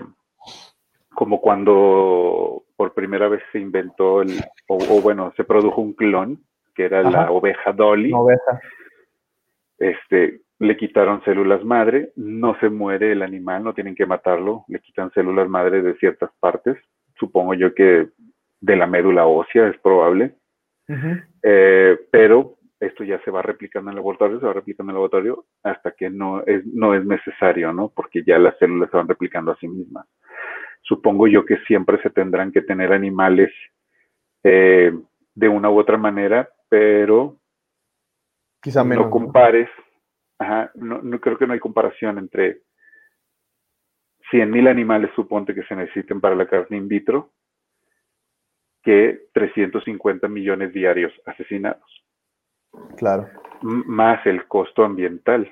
como cuando por primera vez se inventó el, o, bueno, se produjo un clon, que era la oveja Dolly. Oveja. Este, le quitaron células madre, no se muere el animal, no tienen que matarlo, le quitan células madre de ciertas partes, supongo yo que de la médula ósea es probable, eh, pero esto ya se va replicando en el laboratorio, se va replicando en el laboratorio hasta que no es, no es necesario, ¿no? Porque ya las células se van replicando a sí mismas. Supongo yo que siempre se tendrán que tener animales eh, de una u otra manera, pero Quizá menos, no compares Ajá, no, no, creo que no hay comparación entre 100.000 animales, suponte que se necesiten para la carne in vitro, que 350 millones diarios asesinados. Claro. más el costo ambiental.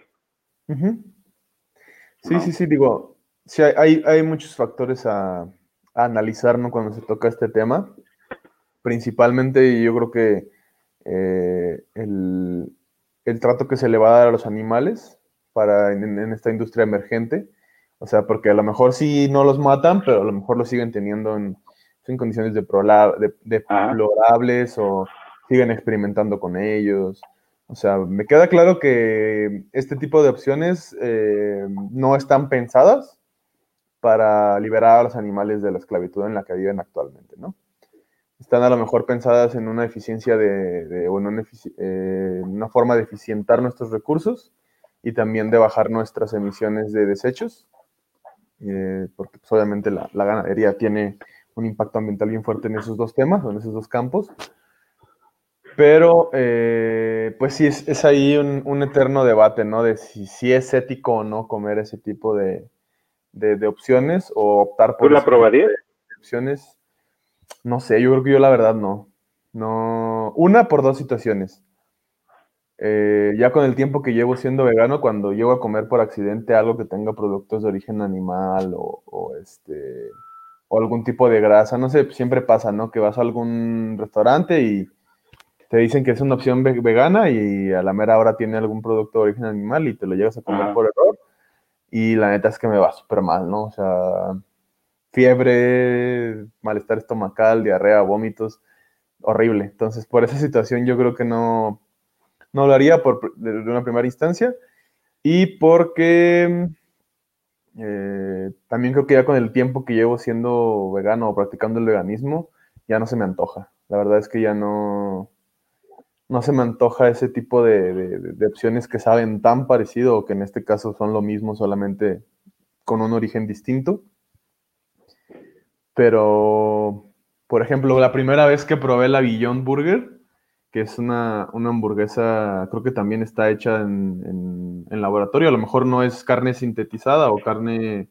Sí, sí, sí, digo, sí, hay, hay muchos factores a, a, analizar ¿no? cuando se toca este tema. Principalmente, yo creo que eh, el, el trato que se le va a dar a los animales para en, esta industria emergente. O sea, porque a lo mejor sí no los matan, pero a lo mejor los siguen teniendo en, condiciones deplorables o siguen experimentando con ellos. O sea, me queda claro que este tipo de opciones eh, no están pensadas para liberar a los animales de la esclavitud en la que viven actualmente, ¿no? están a lo mejor pensadas en una eficiencia de, o en eh, una, forma de eficientar nuestros recursos y también de bajar nuestras emisiones de desechos, eh, porque pues, obviamente la, ganadería tiene un impacto ambiental bien fuerte en esos dos temas, o en esos dos campos. Pero, eh, pues sí, es, ahí un, eterno debate, ¿no? De si, es ético o no comer ese tipo de, de, opciones o optar por... ¿Tú la probarías? Opciones no sé, yo creo que yo la verdad no. No. Una por dos situaciones. Eh, ya con el tiempo que llevo siendo vegano, cuando llego a comer por accidente algo que tenga productos de origen animal o, este o algún tipo de grasa, no sé, siempre pasa, ¿no? Que vas a algún restaurante y te dicen que es una opción vegana y a la mera hora tiene algún producto de origen animal y te lo llegas a comer por error y la neta es que me va súper mal, ¿no? O sea, fiebre, malestar estomacal, diarrea, vómitos, horrible. Entonces, por esa situación yo creo que no, no lo haría por, de, una primera instancia y porque eh, también creo que ya con el tiempo que llevo siendo vegano o practicando el veganismo, ya no se me antoja. La verdad es que ya no, no se me antoja ese tipo de, de opciones que saben tan parecido o que en este caso son lo mismo, solamente con un origen distinto. Pero, por ejemplo, la primera vez que probé la Beyond Burger, que es una, hamburguesa, creo que también está hecha en, laboratorio. A lo mejor no es carne sintetizada o carne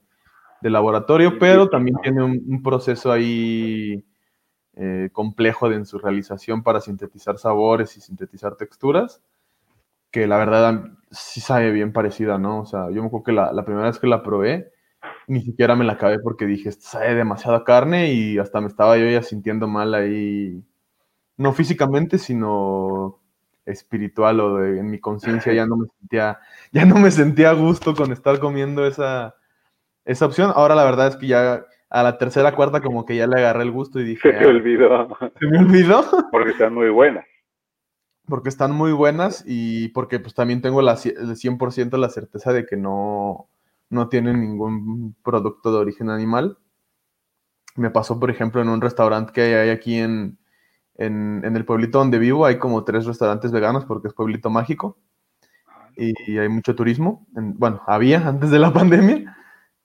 de laboratorio, pero también tiene un, proceso ahí eh, complejo en su realización para sintetizar sabores y sintetizar texturas, que la verdad sí sabe bien parecida, ¿no? O sea, yo me acuerdo que la, la primera vez que la probé, ni siquiera me la acabé porque dije, sabe demasiada carne y hasta me estaba yo ya sintiendo mal ahí, no físicamente, sino espiritual o en mi conciencia ya no me sentía, ya no me sentía a gusto con estar comiendo esa, esa opción. Ahora la verdad es que ya a la tercera, cuarta, como que ya le agarré el gusto y dije, Se te "Ah, olvidó. se me olvidó. Porque están muy buenas. Porque están muy buenas y porque pues también tengo la, el 100% la certeza de que no, no tienen ningún producto de origen animal. Me pasó, por ejemplo, en un restaurante que hay aquí en, en, en el pueblito donde vivo, hay como tres restaurantes veganos porque es pueblito mágico y, y hay mucho turismo. En- bueno, había antes de la pandemia.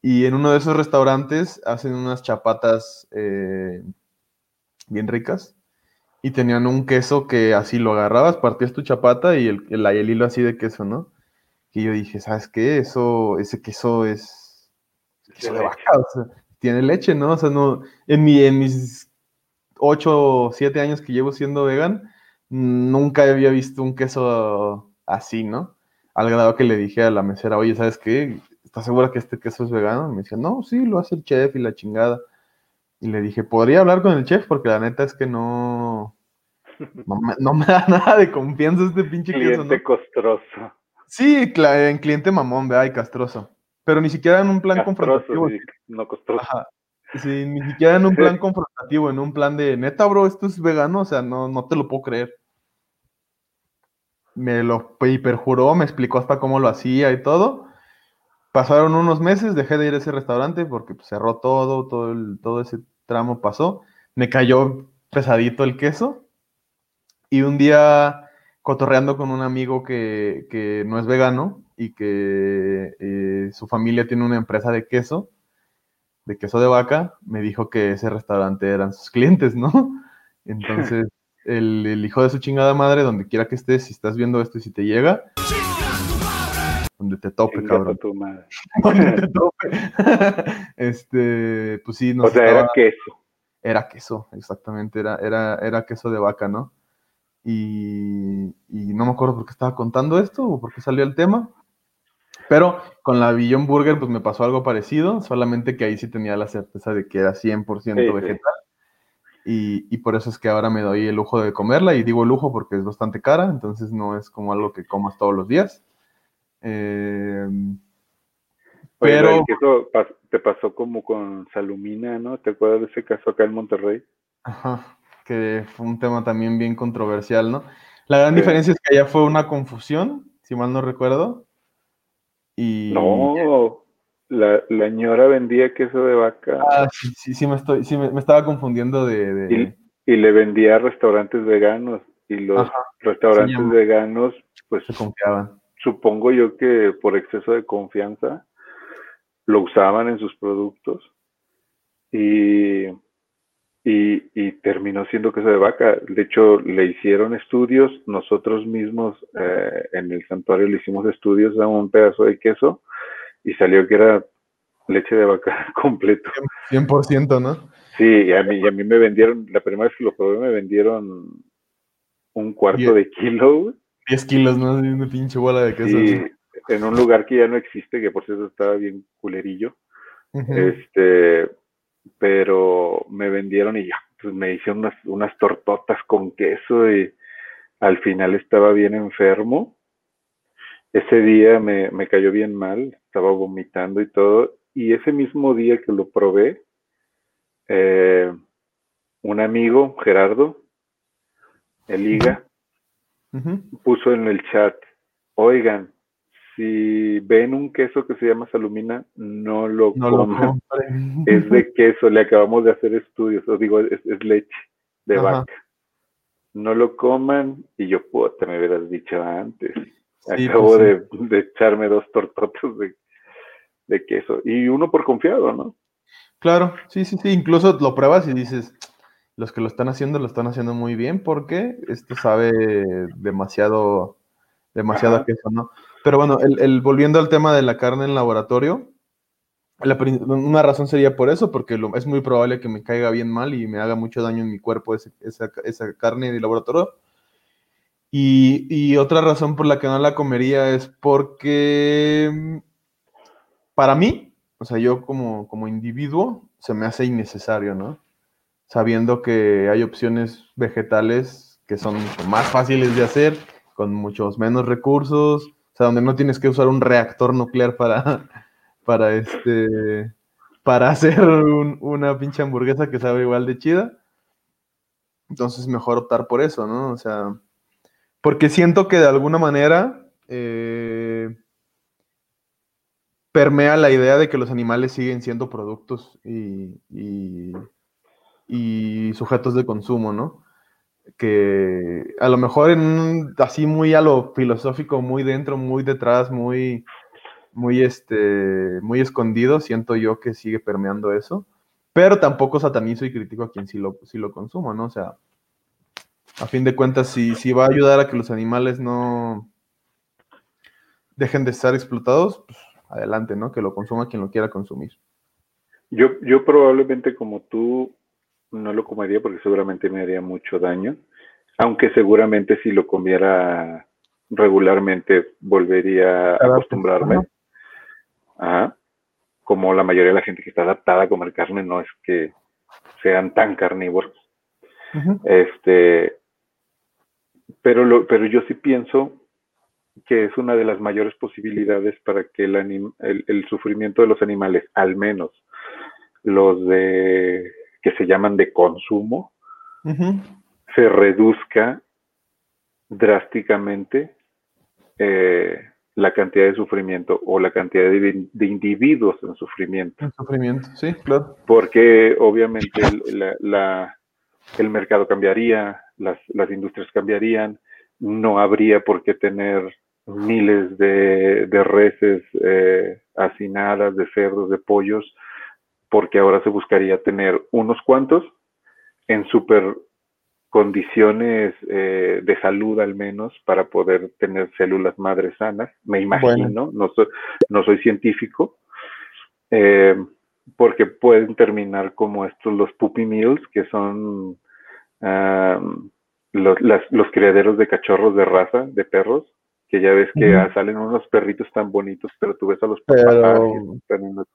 Y en uno de esos restaurantes hacen unas chapatas eh, bien ricas y tenían un queso que así lo agarrabas, partías tu chapata y el, el, el hilo así de queso, ¿no? Y yo dije, ¿sabes qué? Eso, ese queso es queso de vaca, o sea, tiene leche, ¿no? O sea, no, en, mi, en mis 8 o 7 años que llevo siendo vegan, nunca había visto un queso así, ¿no? Al grado que le dije a la mesera, oye, ¿sabes qué? ¿Estás segura que este queso es vegano? Y me decía, no, sí, lo hace el chef y la chingada. Y le dije, ¿podría hablar con el chef? Porque la neta es que no. No me, no me da nada de confianza este pinche queso, ¿no? Cliente costroso. Sí, en cliente mamón, vea, y castroso. Pero ni siquiera en un plan Castroso, confrontativo. sí, no costroso. Ajá. Sí, ni siquiera en un plan confrontativo, en un plan de neta, bro, esto es vegano, o sea, no, no te lo puedo creer. Me lo hiperjuró, me explicó hasta cómo lo hacía y todo. Pasaron unos meses, dejé de ir a ese restaurante porque pues, cerró todo, todo, el- todo ese tramo pasó. Me cayó pesadito el queso. Y un día, cotorreando con un amigo que, que no es vegano y que eh, su familia tiene una empresa de queso, de queso de vaca, me dijo que ese restaurante eran sus clientes, ¿no? Entonces, el, el hijo de su chingada madre, donde quiera que estés, si estás viendo esto y si te llega, donde te tope, cabrón. tu madre. Donde te tope. este, pues sí, nos O sea, era queso. era queso, exactamente, era, era, era queso de vaca, ¿no? Y, y no me acuerdo por qué estaba contando esto o por qué salió el tema, pero con la Beyond Burger pues me pasó algo parecido, solamente que ahí sí tenía la certeza de que era 100% Sí, sí. vegetal. Y, y por eso es que ahora me doy el lujo de comerla, y digo lujo porque es bastante cara, entonces no es como algo que comas todos los días. Eh, pero... te pasó como con Salumina, ¿no? ¿Te acuerdas de ese caso acá en Monterrey? Ajá, que fue un tema también bien controversial, ¿no? La gran Sí. diferencia es que allá fue una confusión, si mal no recuerdo. Y... No, la, la ñora vendía queso de vaca Ah, sí, sí, sí me estoy, sí me, me estaba confundiendo de, de- y le vendía a restaurantes veganos. Y los Ajá, restaurantes veganos, pues se confiaban. Supongo yo que por exceso de confianza lo usaban en sus productos y, y, y terminó siendo queso de vaca. De hecho, le hicieron estudios, nosotros mismos eh, en el santuario le hicimos estudios a un pedazo de queso y salió que era leche de vaca completo. 100%, ¿no? Sí, y a mí, y a mí me vendieron, la primera vez que lo probé me vendieron un cuarto de kilo. 10 kilos, ¿no? Una pinche bola de queso. En un lugar que ya no existe, que por cierto estaba bien culerillo. Este, pero me vendieron y ya, pues me hicieron unas, unas tortotas con queso y al final estaba bien enfermo. Ese día me, me cayó bien mal, estaba vomitando y todo. Y ese mismo día que lo probé, eh, un amigo, Gerardo, el Puso en el chat, oigan, si ven un queso que se llama salumina, no lo No coman. Es de queso, le acabamos de hacer estudios, os digo, es, es leche de Ajá. vaca. No lo coman y yo, puta, me hubieras dicho antes. Sí, Acabo pues sí. de, echarme dos tortotas de, de queso. Y uno por confiado, ¿no? Claro, sí, sí, sí. Incluso lo pruebas y dices, los que lo están haciendo lo están haciendo muy bien porque esto sabe demasiado, demasiado Ajá. queso, ¿no? Pero bueno, el, el- volviendo al tema de la carne en laboratorio, la una razón sería por eso, porque lo- es muy probable que me caiga bien mal y me haga mucho daño en mi cuerpo ese- esa, esa carne de laboratorio. Y, y otra razón por la que no la comería es porque mm, para mí, o sea, yo como, como individuo, se me hace innecesario, ¿no? Sabiendo que hay opciones vegetales que son más fáciles de hacer, con muchos menos recursos, o sea, donde no tienes que usar un reactor nuclear para, para este, para hacer un- una pinche hamburguesa que sabe igual de chida. Entonces mejor optar por eso, ¿no? O sea, porque siento que de alguna manera eh, permea la idea de que los animales siguen siendo productos y- y sujetos de consumo, ¿no? Que a lo mejor en así muy a lo filosófico, muy dentro, muy detrás, muy, muy este, muy escondido, siento yo que sigue permeando eso. Pero tampoco satanizo y critico a quien sí lo, sí lo consuma, ¿no? O sea, a fin de cuentas, si, si va a ayudar a que los animales no dejen de estar explotados, pues adelante, ¿no? Que lo consuma quien lo quiera consumir. Yo, yo probablemente como tú no lo comería porque seguramente me haría mucho daño, aunque seguramente si lo comiera regularmente volvería a acostumbrarme. ajá. Como la mayoría de la gente que está adaptada a comer carne no es que sean tan carnívoros. Este, pero, lo, pero yo sí pienso que es una de las mayores posibilidades para que el, anim- el, el sufrimiento de los animales, al menos los de que se llaman de consumo, se reduzca drásticamente eh, la cantidad de sufrimiento o la cantidad de, de individuos en sufrimiento El sufrimiento, sí, claro. porque obviamente el, la- la- el mercado cambiaría, las, las industrias cambiarían, no habría por qué tener miles de, de reses eh, hacinadas, de cerdos, de pollos, porque ahora se buscaría tener unos cuantos en super condiciones eh, de salud al menos para poder tener células madres sanas, me imagino, no, soy, no soy científico, eh, porque pueden terminar como estos los puppy mills, que son los, las- los criaderos de cachorros de raza, de perros, que ya ves que salen unos perritos tan bonitos, pero tú ves a los papás Pero- y están en las,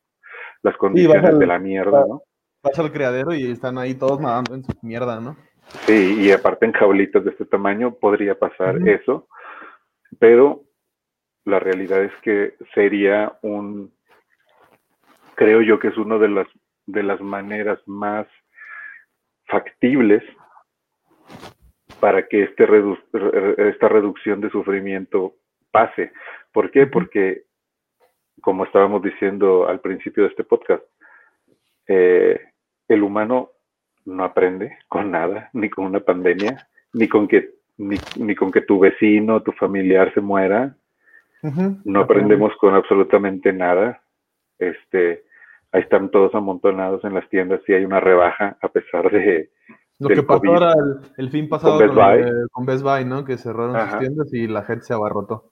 las condiciones al- de la mierda, ¿no? Vas al criadero y están ahí todos nadando en su mierda, ¿no? Sí, y aparte en jaulitas de este tamaño podría pasar eso, pero la realidad es que sería un, creo yo que es una de las, de las maneras más factibles para que este redu- re- esta reducción de sufrimiento pase. ¿Por qué? Porque, como estábamos diciendo al principio de este podcast, eh, el humano no aprende con nada, ni con una pandemia, ni con que, ni, ni con que tu vecino, tu familiar se muera. No aprendemos con absolutamente nada. Este, ahí están todos amontonados en las tiendas y hay una rebaja a pesar de, Lo que pasó COVID. ahora el, el fin pasado Best con, lo Buy. de- con Best Buy, ¿no? Que cerraron Ajá. sus tiendas y la gente se abarrotó.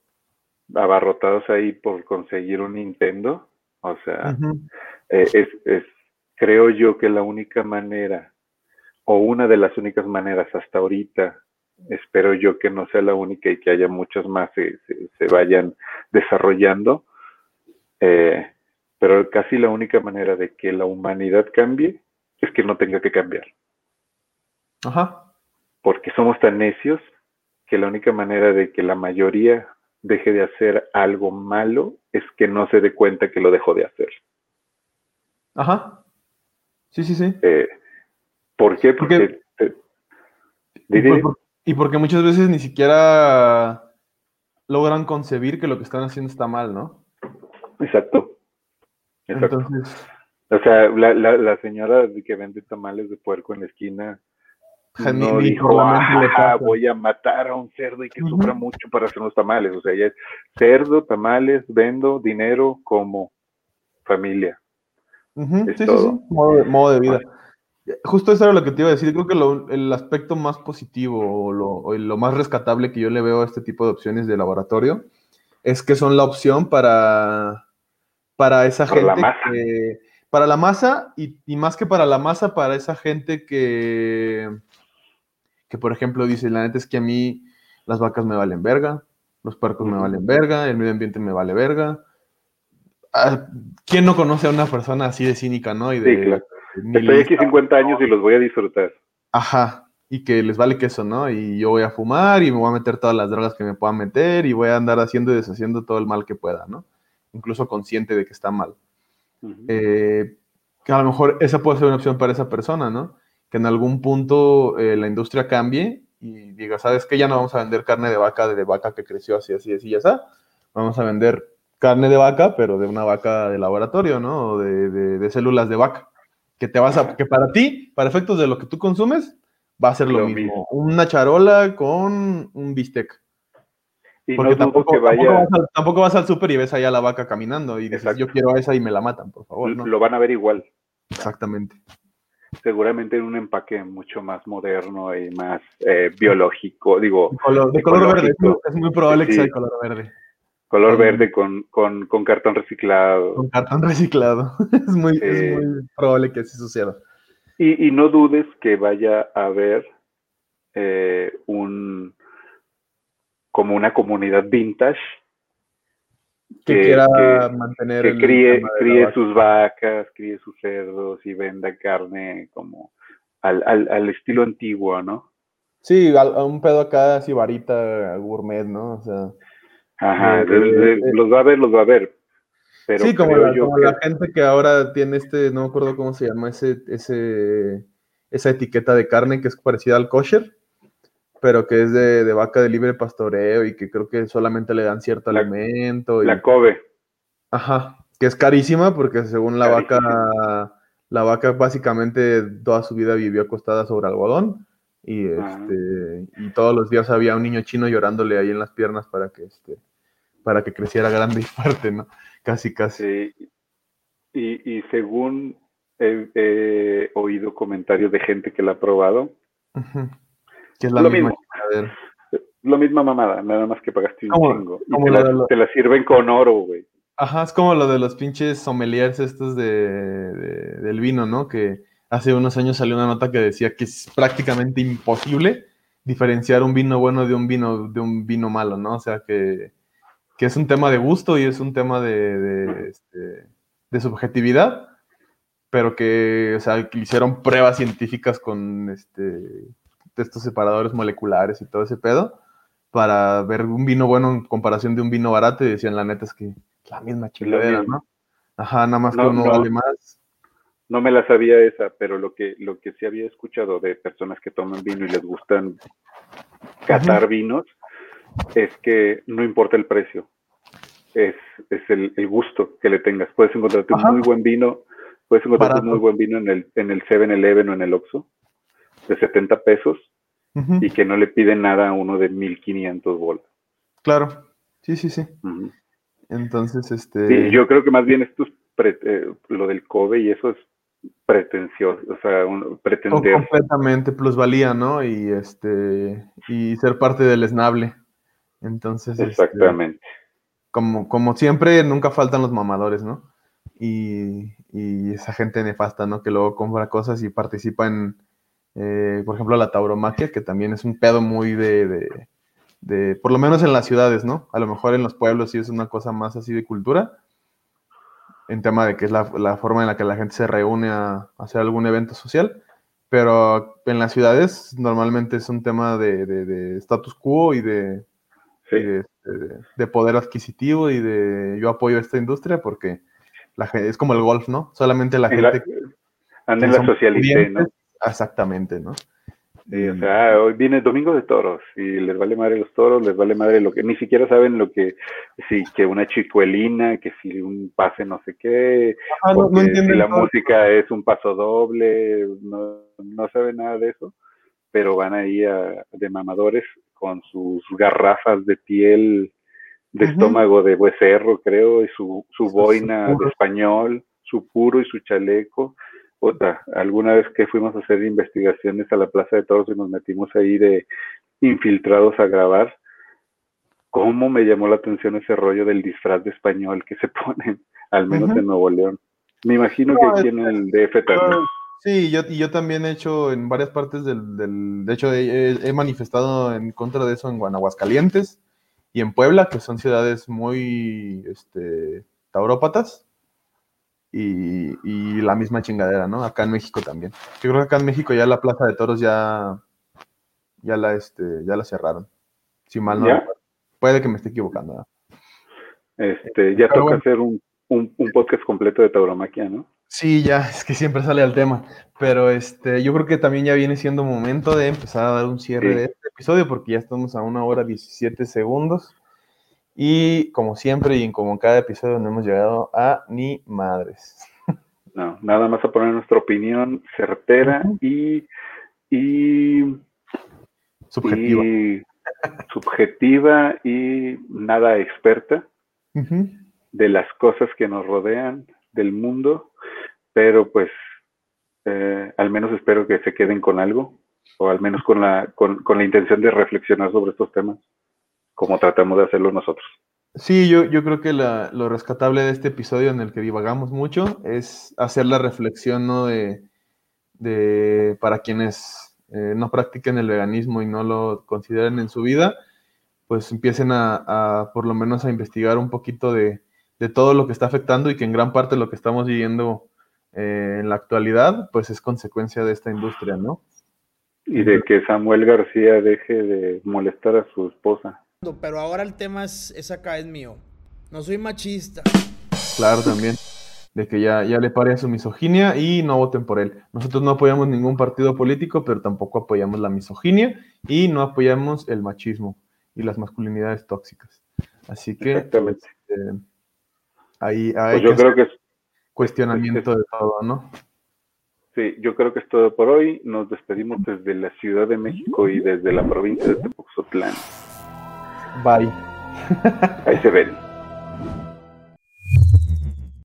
Abarrotados ahí por conseguir un Nintendo. O sea, eh, es, es, creo yo que la única manera, o una de las únicas maneras hasta ahorita, espero yo que no sea la única y que haya muchas más se, se- se vayan desarrollando, eh, pero casi la única manera de que la humanidad cambie es que no tenga que cambiar, Ajá. porque somos tan necios que la única manera de que la mayoría deje de hacer algo malo es que no se dé cuenta que lo dejó de hacer. Ajá. Sí, sí, sí. Eh, ¿Por qué? Porque- eh, por- y porque muchas veces ni siquiera logran concebir que lo que están haciendo está mal, ¿no? Exacto. Exacto. Entonces, o sea, la, la, la señora que vende tamales de puerco en la esquina ja, ni- no dijo, "Ah, pasa". voy a matar a un cerdo y que sufra mucho para hacer unos tamales. O sea, ya es cerdo, tamales, vendo, dinero, como familia. Es sí, sí, todo. sí, modo de, modo de vida. Justo eso era lo que te iba a decir. Creo que lo- el aspecto más positivo o lo, o lo más rescatable que yo le veo a este tipo de opciones de laboratorio es que son la opción para, para esa Para la gente masa. que- para la masa y, y más que para la masa, para esa gente que, que, por ejemplo, dice, la neta es que a mí las vacas me valen verga, los puercos me valen verga, el medio ambiente me vale verga. Ah, ¿Quién no conoce a una persona así de cínica, no? Y de, Sí, claro. de Estoy aquí nihilista. 50 años y los voy a disfrutar. Ajá, y que les vale queso, ¿no? Y yo voy a fumar y me voy a meter todas las drogas que me pueda meter y voy a andar haciendo y deshaciendo todo el mal que pueda, ¿no? Incluso consciente de que está mal. Eh, que a lo mejor esa puede ser una opción para esa persona, ¿no? Que en algún punto eh, la industria cambie y diga, ¿sabes qué? Ya no vamos a vender carne de vaca de vaca que creció así, así, así, ya está. Vamos a vender carne de vaca, pero de una vaca de laboratorio, ¿no? O de, de- de células de vaca. Que te vas a, que para ti, para efectos de lo que tú consumes, va a ser lo, Lo mismo. mismo. Una charola con un bistec. Y Porque no tampoco, vaya, vas al, tampoco vas al súper y ves allá la vaca caminando y dices, Exacto. yo quiero esa y me la matan, por favor. ¿no? lo van a ver igual. Exactamente. Seguramente en un empaque mucho más moderno y más eh, biológico, digo, De color, de color verde, es muy, probable que sea de color verde. color verde con, con, con cartón reciclado. Con cartón reciclado. Es muy, es muy probable que así suceda. Y, y no dudes que vaya a haber eh, un como una comunidad vintage Que, Que- quiera que- mantener que críe, críe vaca. sus vacas, críe sus cerdos y venda carne como al, al, al estilo antiguo, ¿no? Sí, a un pedo acá, así varita, gourmet, ¿no? O sea, Ajá, Eh, eh, los va a ver, los va a ver. Pero sí, como, la, como que- la gente que ahora tiene este, no me acuerdo cómo se llama, ese, ese, esa etiqueta de carne que es parecida al kosher, pero que es de, de vaca de libre pastoreo y que creo que solamente le dan cierto La- alimento. y- la Kobe, Ajá, que es carísima porque según la vaca, la vaca básicamente toda su vida vivió acostada sobre algodón y, Ah. este, y todos los días había un niño chino llorándole ahí en las piernas para que, este, para que creciera grande y fuerte, ¿no? Casi, casi. sí. Y, y según he, he oído comentarios de gente que la ha probado, Ujú. Que es la Lo misma mismo. lo misma mamada, nada más que pagaste un ¿Cómo? chingo. Y ¿Cómo te la, te sirven con oro, güey. Ajá, es como lo de los pinches sommeliers estos de, de- del vino, ¿no? Que hace unos años salió una nota que decía que es prácticamente imposible diferenciar un vino bueno de un vino, de un vino malo, ¿no? O sea, que, que es un tema de gusto y es un tema de, de, este, de subjetividad, pero que, o sea, que hicieron pruebas científicas con este, de estos separadores moleculares y todo ese pedo para ver un vino bueno en comparación de un vino barato y decían, la neta es que la misma chingadera. ¿no? Ajá, nada más No, que uno no. vale más. No me la sabía esa, pero lo que, lo que sí había escuchado de personas que toman vino y les gustan catar vinos es que no importa el precio, es, es el, el gusto que le tengas. Puedes encontrarte Ajá. un muy buen vino, puedes encontrarte Barato. un muy buen vino en el, en el 7-Eleven o en el Oxxo de 70 pesos Y que no le piden nada a uno de 1500 bolas. Claro, sí, sí, sí. Entonces, este... Sí, yo creo que más bien esto es pre- eh, lo del Kobe y eso es pretencioso, o sea, un- pretender. completamente plusvalía, ¿no? Y este y ser parte del esnable. Entonces, este, Exactamente. como, como siempre, nunca faltan los mamadores, ¿no? Y, y esa gente nefasta, ¿no? Que luego compra cosas y participa en, eh, por ejemplo, la tauromaquia, que también es un pedo muy de, de, de- por lo menos en las ciudades, ¿no? A lo mejor en los pueblos sí es una cosa más así de cultura, en tema de que es la, la forma en la que la gente se reúne a, a hacer algún evento social, pero en las ciudades normalmente es un tema de, de- de status quo y de, Sí. de, este, de poder adquisitivo y de yo apoyo esta industria porque la gente, es como el golf, ¿no? Solamente la En la- gente anda en la son socialité, ¿no? Pudientes- Exactamente, ¿no? Sí, o sea, hoy viene domingo de toros y les vale madre los toros, les vale madre lo que ni siquiera saben lo que si que una chicuelina, que si un pase no sé qué, no, no que si la música es un paso doble, no, no saben nada de eso, pero van ahí a- de mamadores con sus garrafas de piel de estómago de becerro, creo, y su, su boina de español, su puro y su chaleco. Otra, alguna vez que fuimos a hacer investigaciones a la Plaza de Toros y nos metimos ahí de infiltrados a grabar, cómo me llamó la atención ese rollo del disfraz de español que se ponen, al menos en Nuevo León. Me imagino No, que es aquí en el DF también. Sí, yo, y yo también he hecho en varias partes del, del- de hecho he, manifestado en contra de eso en Guanajuascalientes y en Puebla, que son ciudades muy este, taurópatas y, y la misma chingadera, ¿no? Acá en México también. Yo creo que acá en México ya la Plaza de Toros ya, ya la este, ya la cerraron. Si mal no. Puede que me esté equivocando. Este, ya Pero toca bueno. hacer un, un, un podcast completo de tauromaquia, ¿no? Sí, ya, es que siempre sale al tema. Pero este, yo creo que también ya viene siendo momento de empezar a dar un cierre Sí. de este episodio, porque ya estamos a una hora 17 segundos. Y como siempre, y como en cada episodio, no hemos llegado a ni madres. No, nada más a poner nuestra opinión certera y, y, Subjetiva. y subjetiva y nada experta de las cosas que nos rodean, del mundo, pero pues eh, al menos espero que se queden con algo, o al menos con la, con, con la intención de reflexionar sobre estos temas, como tratamos de hacerlo nosotros. Sí, yo, yo creo que la- lo rescatable de este episodio en el que divagamos mucho es hacer la reflexión, ¿no? De, de para quienes eh, no practiquen el veganismo y no lo consideren en su vida, pues empiecen a, a, por lo menos a investigar un poquito de, de todo lo que está afectando y que en gran parte lo que estamos viviendo eh, en la actualidad, pues es consecuencia de esta industria, ¿no? Y de que Samuel García deje de molestar a su esposa. Pero ahora el tema es, es acá, es mío. No soy machista. Claro, también. De que ya, ya le pare a su misoginia y no voten por él. Nosotros no apoyamos ningún partido político, pero tampoco apoyamos la misoginia y no apoyamos el machismo y las masculinidades tóxicas. Así que Exactamente. eh, ahí hay Pues yo que creo que cuestionamiento de todo, ¿no? sí, yo creo que es todo por hoy. Nos despedimos desde la Ciudad de México y desde la provincia de Tepoztlán. Bye. Ahí se ven.